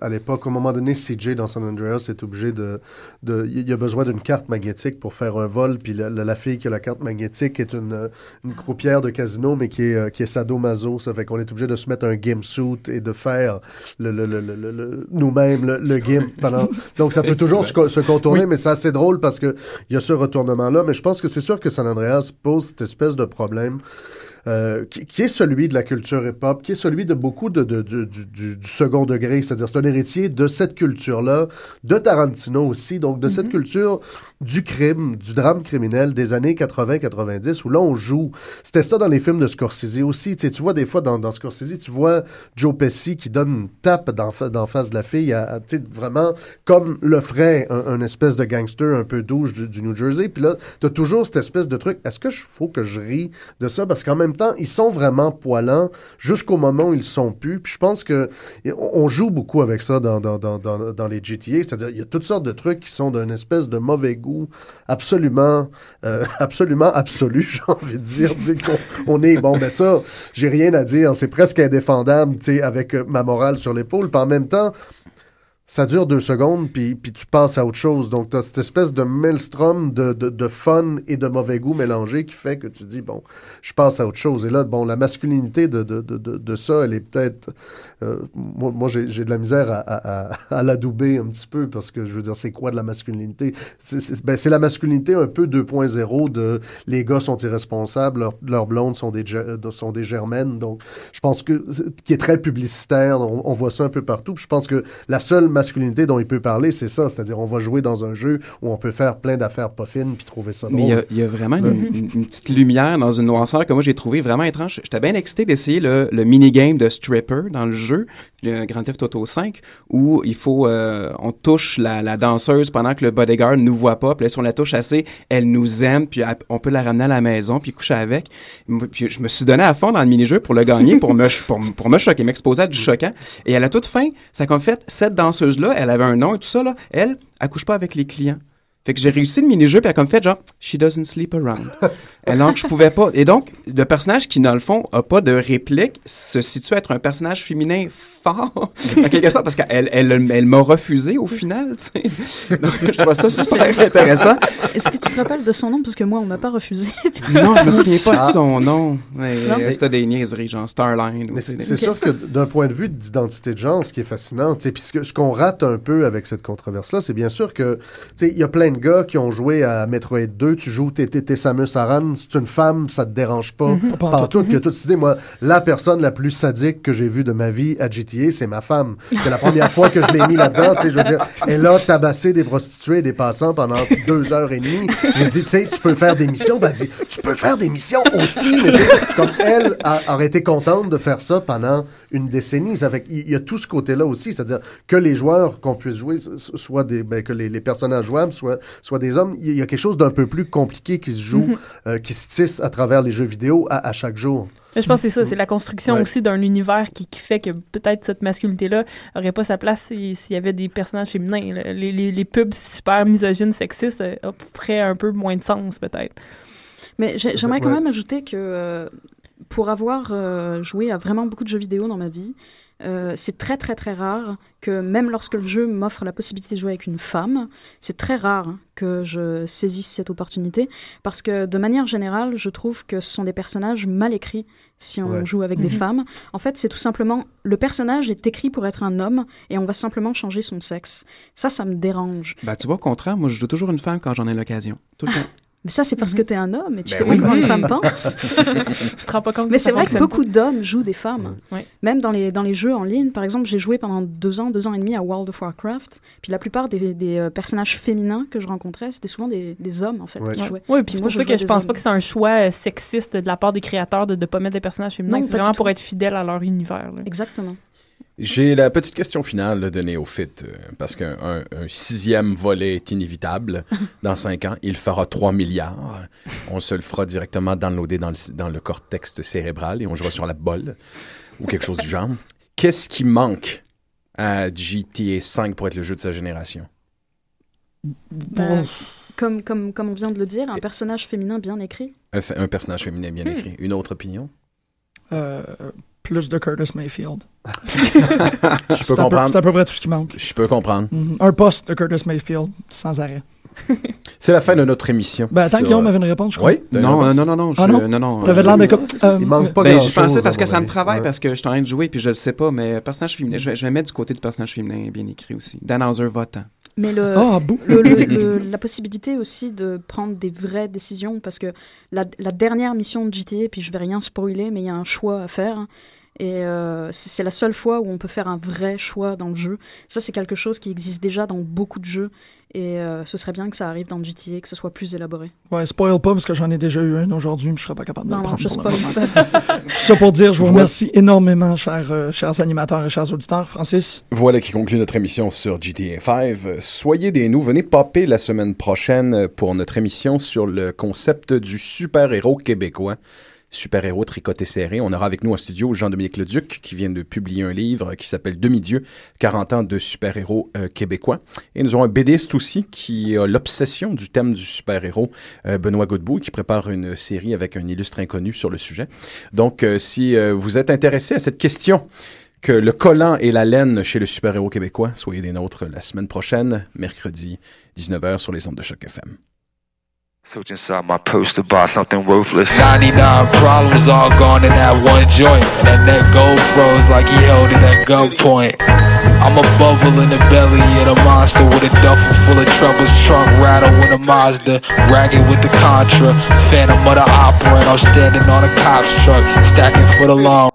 à l'époque, au moment donné, CJ dans San Andreas est obligé de. de il a besoin d'une carte magnétique pour faire un vol. Puis la, fille qui a la carte magnétique est une, une croupière de casino, mais qui est, euh, qui est sadomaso. Ça fait qu'on est obligé de se mettre un game suit et de faire le, le, le, nous-mêmes le, game pendant. <laughs> Donc ça peut toujours se, contourner, mais c'est assez drôle parce qu'il y a ce retournement-là. Mais je pense que c'est sûr que San Andreas pose cette espèce de problème. Euh, qui, est celui de la culture hip-hop, qui est celui de beaucoup de, de, du, du, second degré, c'est-à-dire c'est un héritier de cette culture-là, de Tarantino aussi, donc de cette mm-hmm. culture du crime, du drame criminel des années 80-90, où là on joue. C'était ça dans les films de Scorsese aussi. Tu, tu vois des fois dans, Scorsese, tu vois Joe Pesci qui donne une tape d'en face de la fille, à, sais, vraiment comme le ferait un, espèce de gangster un peu douche du, New Jersey. Puis là, tu as toujours cette espèce de truc. Est-ce que je faut que je ris de ça? Parce qu'en même temps, ils sont vraiment poilants jusqu'au moment où ils sont plus. Puis je pense que on joue beaucoup avec ça dans, dans, les GTA. C'est-à-dire, il y a toutes sortes de trucs qui sont d'un espèce de mauvais goût absolument, euh, <laughs> absolument absolu, <laughs> j'ai envie de dire. on est, bon, ben ça, j'ai rien à dire. C'est presque indéfendable, tu sais, avec euh, ma morale sur l'épaule. Puis en même temps, ça dure deux secondes, puis, puis tu passes à autre chose. Donc, tu as cette espèce de maelstrom de, de, de, fun et de mauvais goût mélangé qui fait que tu dis, bon, je passe à autre chose. Et là, bon, la masculinité de, de, de, ça, elle est peut-être... Euh, moi, moi j'ai de la misère à, à, à, l'adouber un petit peu, parce que, je veux dire, c'est quoi de la masculinité? C'est ben, la masculinité un peu 2.0 de les gars sont irresponsables, leurs leur blondes sont des, sont des germaines. Donc, je pense que... qui est très publicitaire, on, voit ça un peu partout. je pense que la seule masculinité dont il peut parler, c'est ça. C'est-à-dire, on va jouer dans un jeu où on peut faire plein d'affaires pas fines puis trouver ça drôle. Mais il y, a vraiment une, petite lumière dans une noirceur que moi j'ai trouvé vraiment étrange. J'étais bien excité d'essayer le, le mini-game de Stripper dans le jeu, le Grand Theft Auto 5, où il faut, euh, on touche la, danseuse pendant que le bodyguard ne nous voit pas. Puis là, si on la touche assez, elle nous aime, puis on peut la ramener à la maison, puis coucher avec. Puis je me suis donné à fond dans le mini-jeu pour le gagner, pour me, pour, pour me choquer, m'exposer à du choquant. Et à la toute fin, ça comme fait, cette danseuse elle avait un nom et tout ça, là, elle, elle couche pas avec les clients. Fait que j'ai réussi le mini-jeu, puis elle a comme fait genre, she doesn't sleep around. <laughs> Et donc, je pouvais pas. Et donc, le personnage qui, dans le fond, a pas de réplique, se situe être un personnage féminin fort, <laughs> en quelque sorte, parce qu'elle elle, elle, m'a refusé au final, tu sais. Donc, je trouve ça super intéressant. Est-ce que tu te rappelles de son nom? Parce que moi, on m'a pas refusé. non, je me <laughs> souviens pas de son nom. C'était des niaiseries, genre Starline. C'est sûr que d'un point de vue d'identité de genre, ce qui est fascinant, tu sais, puis ce qu'on rate un peu avec cette controverse-là, c'est bien sûr que, tu sais, il y a plein de gars qui ont joué à Metroid 2, tu joues, t'es Samus Aran, c'est une femme, ça te dérange pas. Mm -hmm. Par tout, puis toute idée, moi, la personne la plus sadique que j'ai vue de ma vie à GTA, c'est ma femme. C'est la première fois que je l'ai mis là-dedans, tu sais, je veux dire, elle a tabassé des prostituées et des passants pendant deux heures et demie. J'ai dit, tu sais, tu peux faire des missions. Ben, elle dit, tu peux faire des missions aussi. Mais comme elle a, aurait été contente de faire ça pendant une décennie. Il y a tout ce côté-là aussi, c'est-à-dire que les joueurs qu'on puisse jouer, soit des, ben, que les, les, personnages jouables soient, soient des hommes. Il y a quelque chose d'un peu plus compliqué qui se joue, mm -hmm. euh, qui se tisse à travers les jeux vidéo à, à chaque jour. Mais je pense que c'est ça, c'est la construction ouais. aussi d'un univers qui, qui, fait que peut-être cette masculinité-là aurait pas sa place s'il y avait des personnages féminins. Les, les, les, pubs super misogynes, sexistes, euh, feraient un peu moins de sens peut-être. Mais j'aimerais quand même ajouter que euh, pour avoir euh, joué à vraiment beaucoup de jeux vidéo dans ma vie, euh, c'est très très très rare que même lorsque le jeu m'offre la possibilité de jouer avec une femme, c'est très rare que je saisisse cette opportunité parce que de manière générale, je trouve que ce sont des personnages mal écrits si on joue avec des mhm. femmes. En fait, c'est tout simplement le personnage est écrit pour être un homme et on va simplement changer son sexe. Ça, ça me dérange. Bah, tu vois, au contraire, moi, je joue toujours une femme quand j'en ai l'occasion. Tout le <laughs> temps. Mais ça, c'est parce que mhm. tu es un homme et tu ben sais pas comment les femmes pensent. <laughs> tu te rends pas compte Mais c'est vrai que beaucoup d'hommes jouent des femmes. Même dans les, dans les jeux en ligne, par exemple, j'ai joué pendant deux ans, deux ans et demi à World of Warcraft. Puis la plupart des, des euh, personnages féminins que je rencontrais, c'était souvent des, des, hommes, en fait, qui jouaient. Oui, puis c'est pour ça que je pense pas que c'est un choix euh, sexiste de la part des créateurs de ne pas mettre des personnages féminins. C'est vraiment pour être fidèle à leur univers. Exactement. J'ai la petite question finale de Néophyte, euh, parce qu'un sixième volet est inévitable. <laughs> Dans cinq ans, il fera 3 milliards. On se le fera directement downloader dans le, dans le cortex cérébral et on jouera sur la bolle ou quelque chose du genre. Qu'est-ce qui manque à GTA 5 pour être le jeu de sa génération? Ben, comme, comme, comme on vient de le dire, un personnage féminin bien écrit. Un, personnage féminin bien hmm. écrit. Une autre opinion? Euh, plus de Curtis Mayfield. Je peux comprendre. C'est à peu près tout ce qui manque. Je peux comprendre. Mhm. Un poste de Curtis Mayfield, sans arrêt. <laughs> C'est la fin de notre émission. Ben, attends, Guillaume avait une réponse, je crois. Oui? Non, non, non, non, ah non? non, non. T'avais l'air de... Euh, Il manque pas ben, Je pensais parce que ça me travaille, parce que je suis en train de jouer, puis je le sais pas, mais personnage féminin, je vais, je vais mettre du côté du personnage féminin bien écrit aussi. Dan Hauser votant. Mais le, oh, le, la possibilité aussi de prendre des vraies décisions, parce que la, la dernière mission de GTA, puis je vais rien spoiler, mais il y a un choix à faire. Et euh, c'est la seule fois où on peut faire un vrai choix dans le jeu. Ça, c'est quelque chose qui existe déjà dans beaucoup de jeux. Et euh, ce serait bien que ça arrive dans GTA, que ce soit plus élaboré. Ouais, spoil pas, parce que j'en ai déjà eu un aujourd'hui, mais je serais pas capable de le prendre. Non, je spoil Tout <laughs> <laughs> ça pour dire, je vous remercie énormément, chers, euh, chers animateurs et chers auditeurs. Francis? Voilà qui conclut notre émission sur GTA 5. Soyez des nous, venez popper la semaine prochaine pour notre émission sur le concept du super-héros québécois super-héros tricoté serré. On aura avec nous en studio Jean-Dominique Leduc qui vient de publier un livre qui s'appelle Demi-Dieu, 40 ans de super-héros euh, québécois. Et nous avons un BDiste aussi qui a l'obsession du thème du super-héros, euh, Benoît Godbout, qui prépare une série avec un illustre inconnu sur le sujet. Donc, euh, si vous êtes intéressé à cette question, que le collant et la laine chez le super-héros québécois, soyez des nôtres la semaine prochaine, mercredi, 19h sur les ondes de Choc FM. Search uh, inside my purse to buy something worthless. 99 problems all gone in that one joint. And that gold froze like he held it at gunpoint. I'm a bubble in the belly of the monster with a duffel full of troubles. Trunk rattle with a Mazda. Ragged with the Contra. Phantom of the opera. And I'm standing on a cop's truck. Stacking for the long